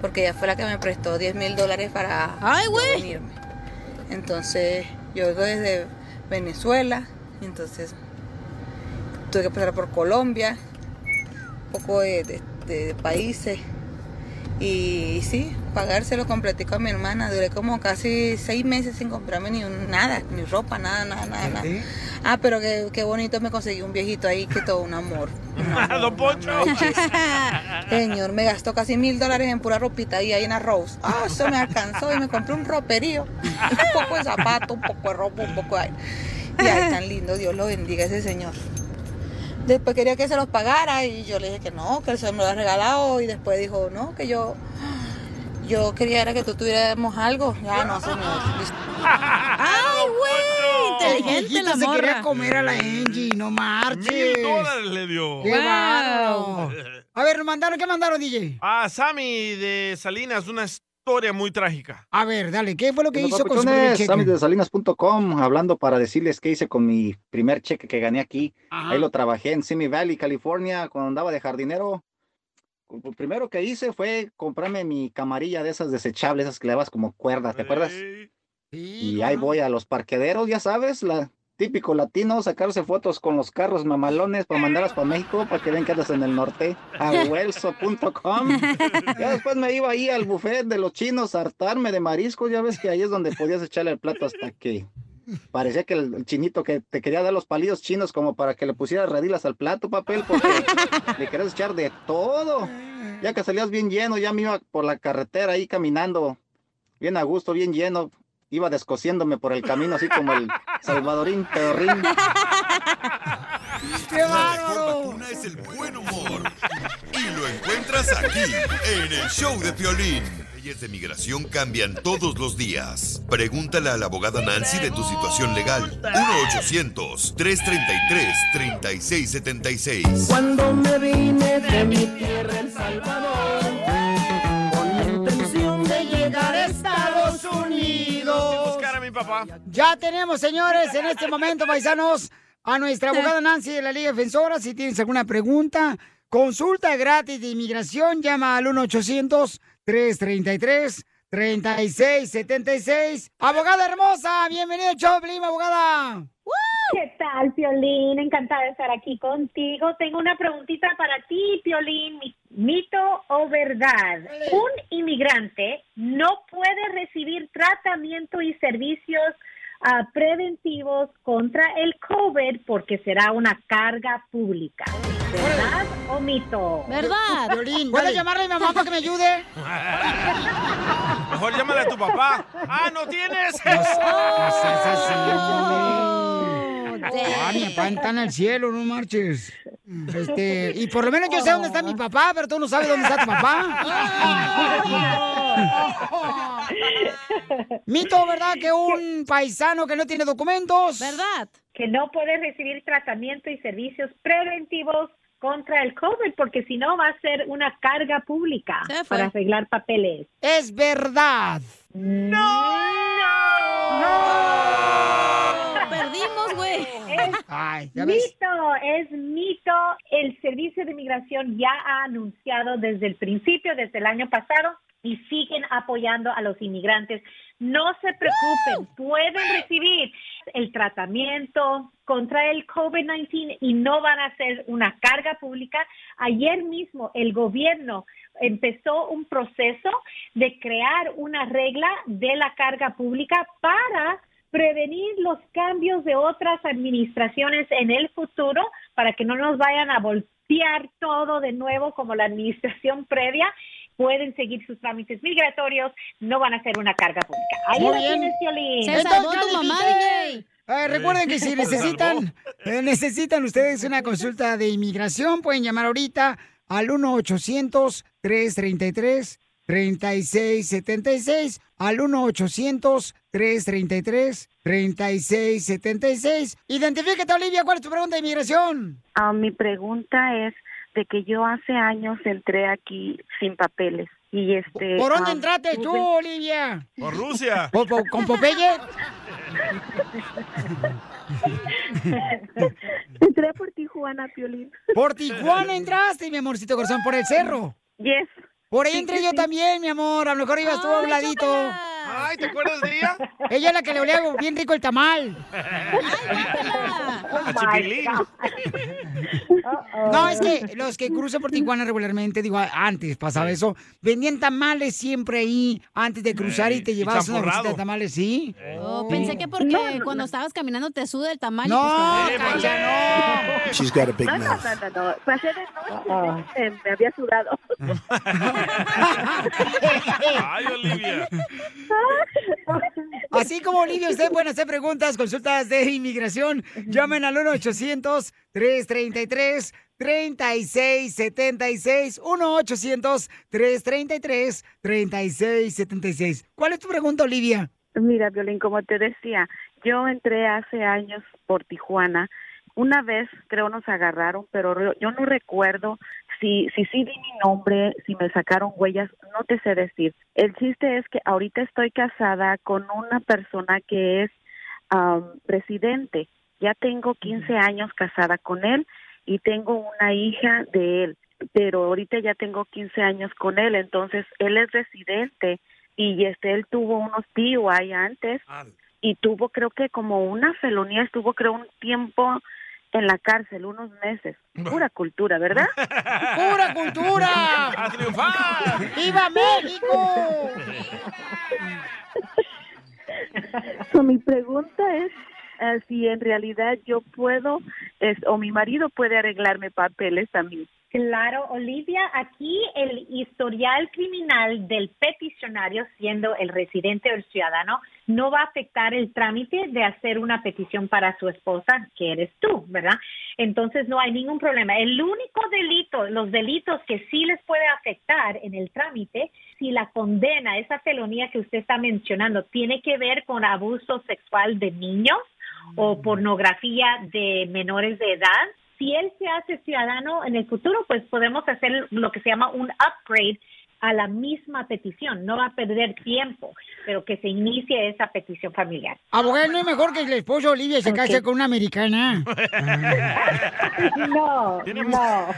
Porque ella fue la que me prestó 10 mil dólares para venirme. Entonces, yo vengo desde Venezuela, entonces tuve que pasar por Colombia, un poco de, de- de países. Y sí, pagárselo completico a mi hermana. Duré como casi seis meses sin comprarme ni un- nada, ni ropa, nada, nada, nada. nada. Ah, pero qué, qué bonito me conseguí un viejito ahí que todo un amor. <laughs> Don Poncho. Señor, me gastó casi mil dólares en pura ropita y ahí en arroz. Ah, eso me alcanzó y me compré un roperío. Un poco de zapato, un poco de ropa, un poco de... Y ay, tan lindo, Dios lo bendiga ese señor. Después quería que se los pagara y yo le dije que no, que él se me lo ha regalado y después dijo, no, que yo, yo quería era que tú tuviéramos algo. Ya no, señor. <laughs> ¡Ay, güey! Te viejita se quería comer a la Angie, no marches. Mil dólares le dio. ¡Qué bárbaro! A ver, mandaron, ¿qué mandaron, DJ? A Sammy de Salinas, una historia muy trágica. A ver, dale, ¿qué fue lo que hizo con su primer cheque? SammyDeSalinas.com, hablando para decirles qué hice con mi primer cheque que gané aquí. Ajá. Ahí lo trabajé en Simi Valley, California, cuando andaba de jardinero. Lo primero que hice fue comprarme mi camarilla de esas desechables, esas que le como cuerda, ¿te acuerdas? y ahí voy a los parquederos, ya sabes, la típico latino, sacarse fotos con los carros mamalones para mandarlas para México, para que vean que andas en el norte, a huelso.com. <laughs> Ya después me iba ahí al buffet de los chinos a hartarme de mariscos, ya ves que ahí es donde podías echarle el plato hasta que parecía que el, el chinito que te quería dar los palillos chinos como para que le pusieras redilas al plato, papel, porque le querías echar de todo. Ya que salías bien lleno, ya me iba por la carretera ahí caminando, bien a gusto, bien lleno. Iba descosiéndome por el camino, así como el Salvadorín Pedorrín. ¡Qué bárbaro! vacuna es el buen humor. Y lo encuentras aquí, en el show de Piolín. Leyes de migración cambian todos los días. Pregúntale a la abogada Nancy de tu situación legal. 1-800-333-3676. Cuando me vine de mi tierra, El Salvador, Ya tenemos, señores, en este momento, paisanos, a nuestra abogada Nancy de la Liga Defensora. Si tienes alguna pregunta, consulta gratis de inmigración, llama al 1-800-333-3676. Abogada hermosa, bienvenida al show, Blim, abogada. ¿Qué tal, Piolín? Encantada de estar aquí contigo. Tengo una preguntita para ti, Piolín. Mi- ¿Mito o verdad? Un inmigrante no puede recibir tratamiento y servicios ah, preventivos contra el COVID porque será una carga pública. ¿Verdad o mito? ¿Verdad? ¿puedes llamarle a mi mamá para que me ayude? <laughs> Mejor llámale a tu papá. ¡Ah, no tienes! <laughs> No seas así, hombre. Ah, mi papá está en el cielo, no marches. Este, y por lo menos yo sé dónde está mi papá, pero tú no sabes dónde está tu papá. <laughs> Mito, ¿verdad? Que un paisano que no tiene documentos. ¿Verdad? Que no puede recibir tratamiento y servicios preventivos contra el COVID porque si no va a ser una carga pública para arreglar papeles. Es verdad. ¡No! Perdimos, güey. Ay, ya ves. Mito, es mito. El Servicio de Inmigración ya ha anunciado desde el principio, desde el año pasado, y siguen apoyando a los inmigrantes. No se preocupen, pueden recibir el tratamiento contra el COVID-19 y no van a ser una carga pública. Ayer mismo el gobierno empezó un proceso de crear una regla de la carga pública para prevenir los cambios de otras administraciones en el futuro para que no nos vayan a voltear todo de nuevo como la administración previa. Pueden seguir sus trámites migratorios, no van a ser una carga pública. Ahí Muy lo bien. tienes, Piolín. Entonces, ya dijiste. Eh, recuerden que si necesitan, eh, necesitan ustedes una consulta de inmigración, pueden llamar ahorita al 1-800-333-3676, al 1-800-333-3676. Identifícate, Olivia, ¿cuál es tu pregunta de inmigración? Ah, mi pregunta es de que yo hace años entré aquí sin papeles y este. ¿Por dónde ah, entraste tú, Olivia? Por Rusia. <laughs> ¿Por- por- ¿Con Popeye? <laughs> entré por Tijuana, Piolín. Por Tijuana entraste, mi amorcito corazón, por el cerro. Yes. Por ahí entré yo también, mi amor. A lo mejor ibas tú a un ladito. Ay, ¿te acuerdas de ella? Ella es la que le olía bien rico el tamal. A Chipilín. No, es que los que cruzan por Tijuana regularmente, digo, antes pasaba eso, vendían tamales siempre ahí antes de cruzar y te y llevabas una bolsita de tamales, ¿sí? Oh, Sí. pensé que porque cuando estabas caminando te suda el tamaño. No, pues, te- Cacha, no. She's got a big No, no, mouth. no, no, no. Pasé de noche, eh, me había sudado. <laughs> Ay, Olivia. <laughs> <laughs> Así como Olivia, ustedes pueden hacer preguntas, consultas de inmigración. Llamen al 1-800-333-3676. 1-800-333-3676. ¿Cuál es tu pregunta, Olivia? Mira, Violín, como te decía, yo entré hace años por Tijuana. Una vez creo nos agarraron, pero yo no recuerdo si si sí di mi nombre, si me sacaron huellas, no te sé decir. El chiste es que ahorita estoy casada con una persona que es am, presidente. Ya tengo 15 años casada con él y tengo una hija de él, pero ahorita ya tengo 15 años con él, entonces él es residente y este él tuvo unos DUI antes y tuvo creo que como una felonía, estuvo creo un tiempo en la cárcel, unos meses. Pura cultura, ¿verdad? <laughs> ¡Pura cultura! <laughs> ¡A triunfar! ¡Viva México! So, mi pregunta es eh, si en realidad yo puedo es, o mi marido puede arreglarme papeles a mí. Claro, Olivia, aquí el historial criminal del peticionario, siendo el residente o el ciudadano, no va a afectar el trámite de hacer una petición para su esposa, que eres tú, ¿verdad? Entonces no hay ningún problema. El único delito, los delitos que sí les puede afectar en el trámite, si la condena, esa felonía que usted está mencionando, tiene que ver con abuso sexual de niños o pornografía de menores de edad, si él se hace ciudadano en el futuro, pues podemos hacer lo que se llama un upgrade a la misma petición. No va a perder tiempo, pero que se inicie esa petición familiar. Abogado, ¿no es mejor que el esposo Olivia se case con una americana? <laughs> No, Tiene no.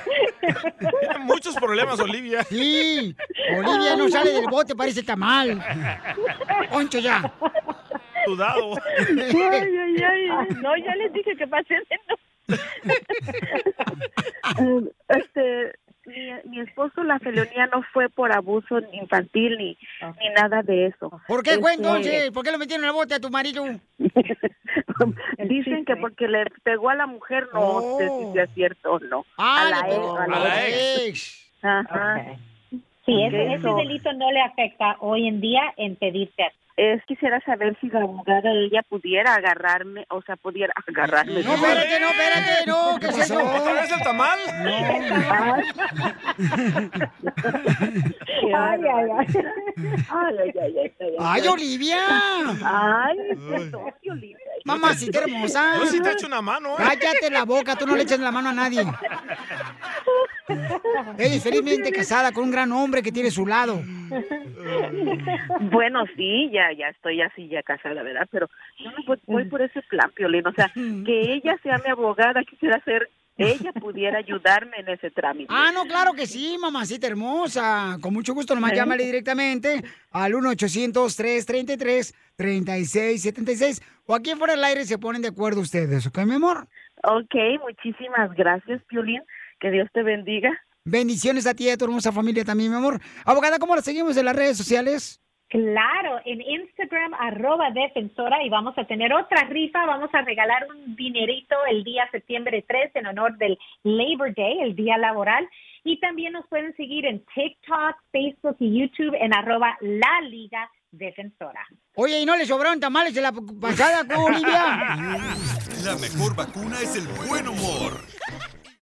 Tiene muchos problemas, Olivia. Sí, Olivia no sale del bote, parece tamal. Poncho ya. Sudado. Ay, ay, ay. No, ya les dije que pasen de no. <laughs> Este, mi, mi esposo, la felonía no fue por abuso infantil ni, ni nada de eso. ¿Por qué fue Este, entonces? ¿Por qué lo metieron en el bote a tu marido? <laughs> Dicen que porque le pegó a la mujer, no sé si sea cierto o no. Ah, a la ex. a a la ex. Ajá. Sí, ese, ese delito no le afecta hoy en día en pedirte. Es, quisiera saber si la abogada ella pudiera agarrarme, o sea, pudiera agarrarme. No, espérate, no, espérate, no, ¿qué es eso? ¿Otra vez el tamal? Ay, ay, ay. Ay, ay, ay, ay, ay, ¡Ay, Olivia! Ay, perdón, Olivia. Mamacita hermosa. Yo sí te echo una mano, ¿eh? Cállate la boca, tú no le echas la mano a nadie. Ella es felizmente casada con un gran hombre que tiene su lado. Bueno, sí, ya, ya estoy así ya casada, ¿verdad? Pero yo no voy, voy por ese plan, Piolín. O sea, <laughs> que ella sea mi abogada, quisiera ser, ella pudiera ayudarme en ese trámite. Ah, no, claro que sí, mamacita hermosa. Con mucho gusto, nomás Sí. llámale directamente al 1-800-333-3676. O aquí fuera del aire se ponen de acuerdo ustedes, ¿ok, mi amor? Ok, muchísimas gracias, Piolín. Que Dios te bendiga. Bendiciones a ti y a tu hermosa familia también, mi amor. Abogada, ¿cómo la seguimos en las redes sociales? Claro, en Instagram, arroba defensora, y vamos a tener otra rifa. Vamos a regalar un dinerito el día septiembre 3 en honor del Labor Day, el día laboral. Y también nos pueden seguir en TikTok, Facebook y YouTube en arroba la Liga Defensora. Oye, ¿y no le sobraron tamales de la pasada con Olivia? <laughs> La mejor vacuna es el buen humor.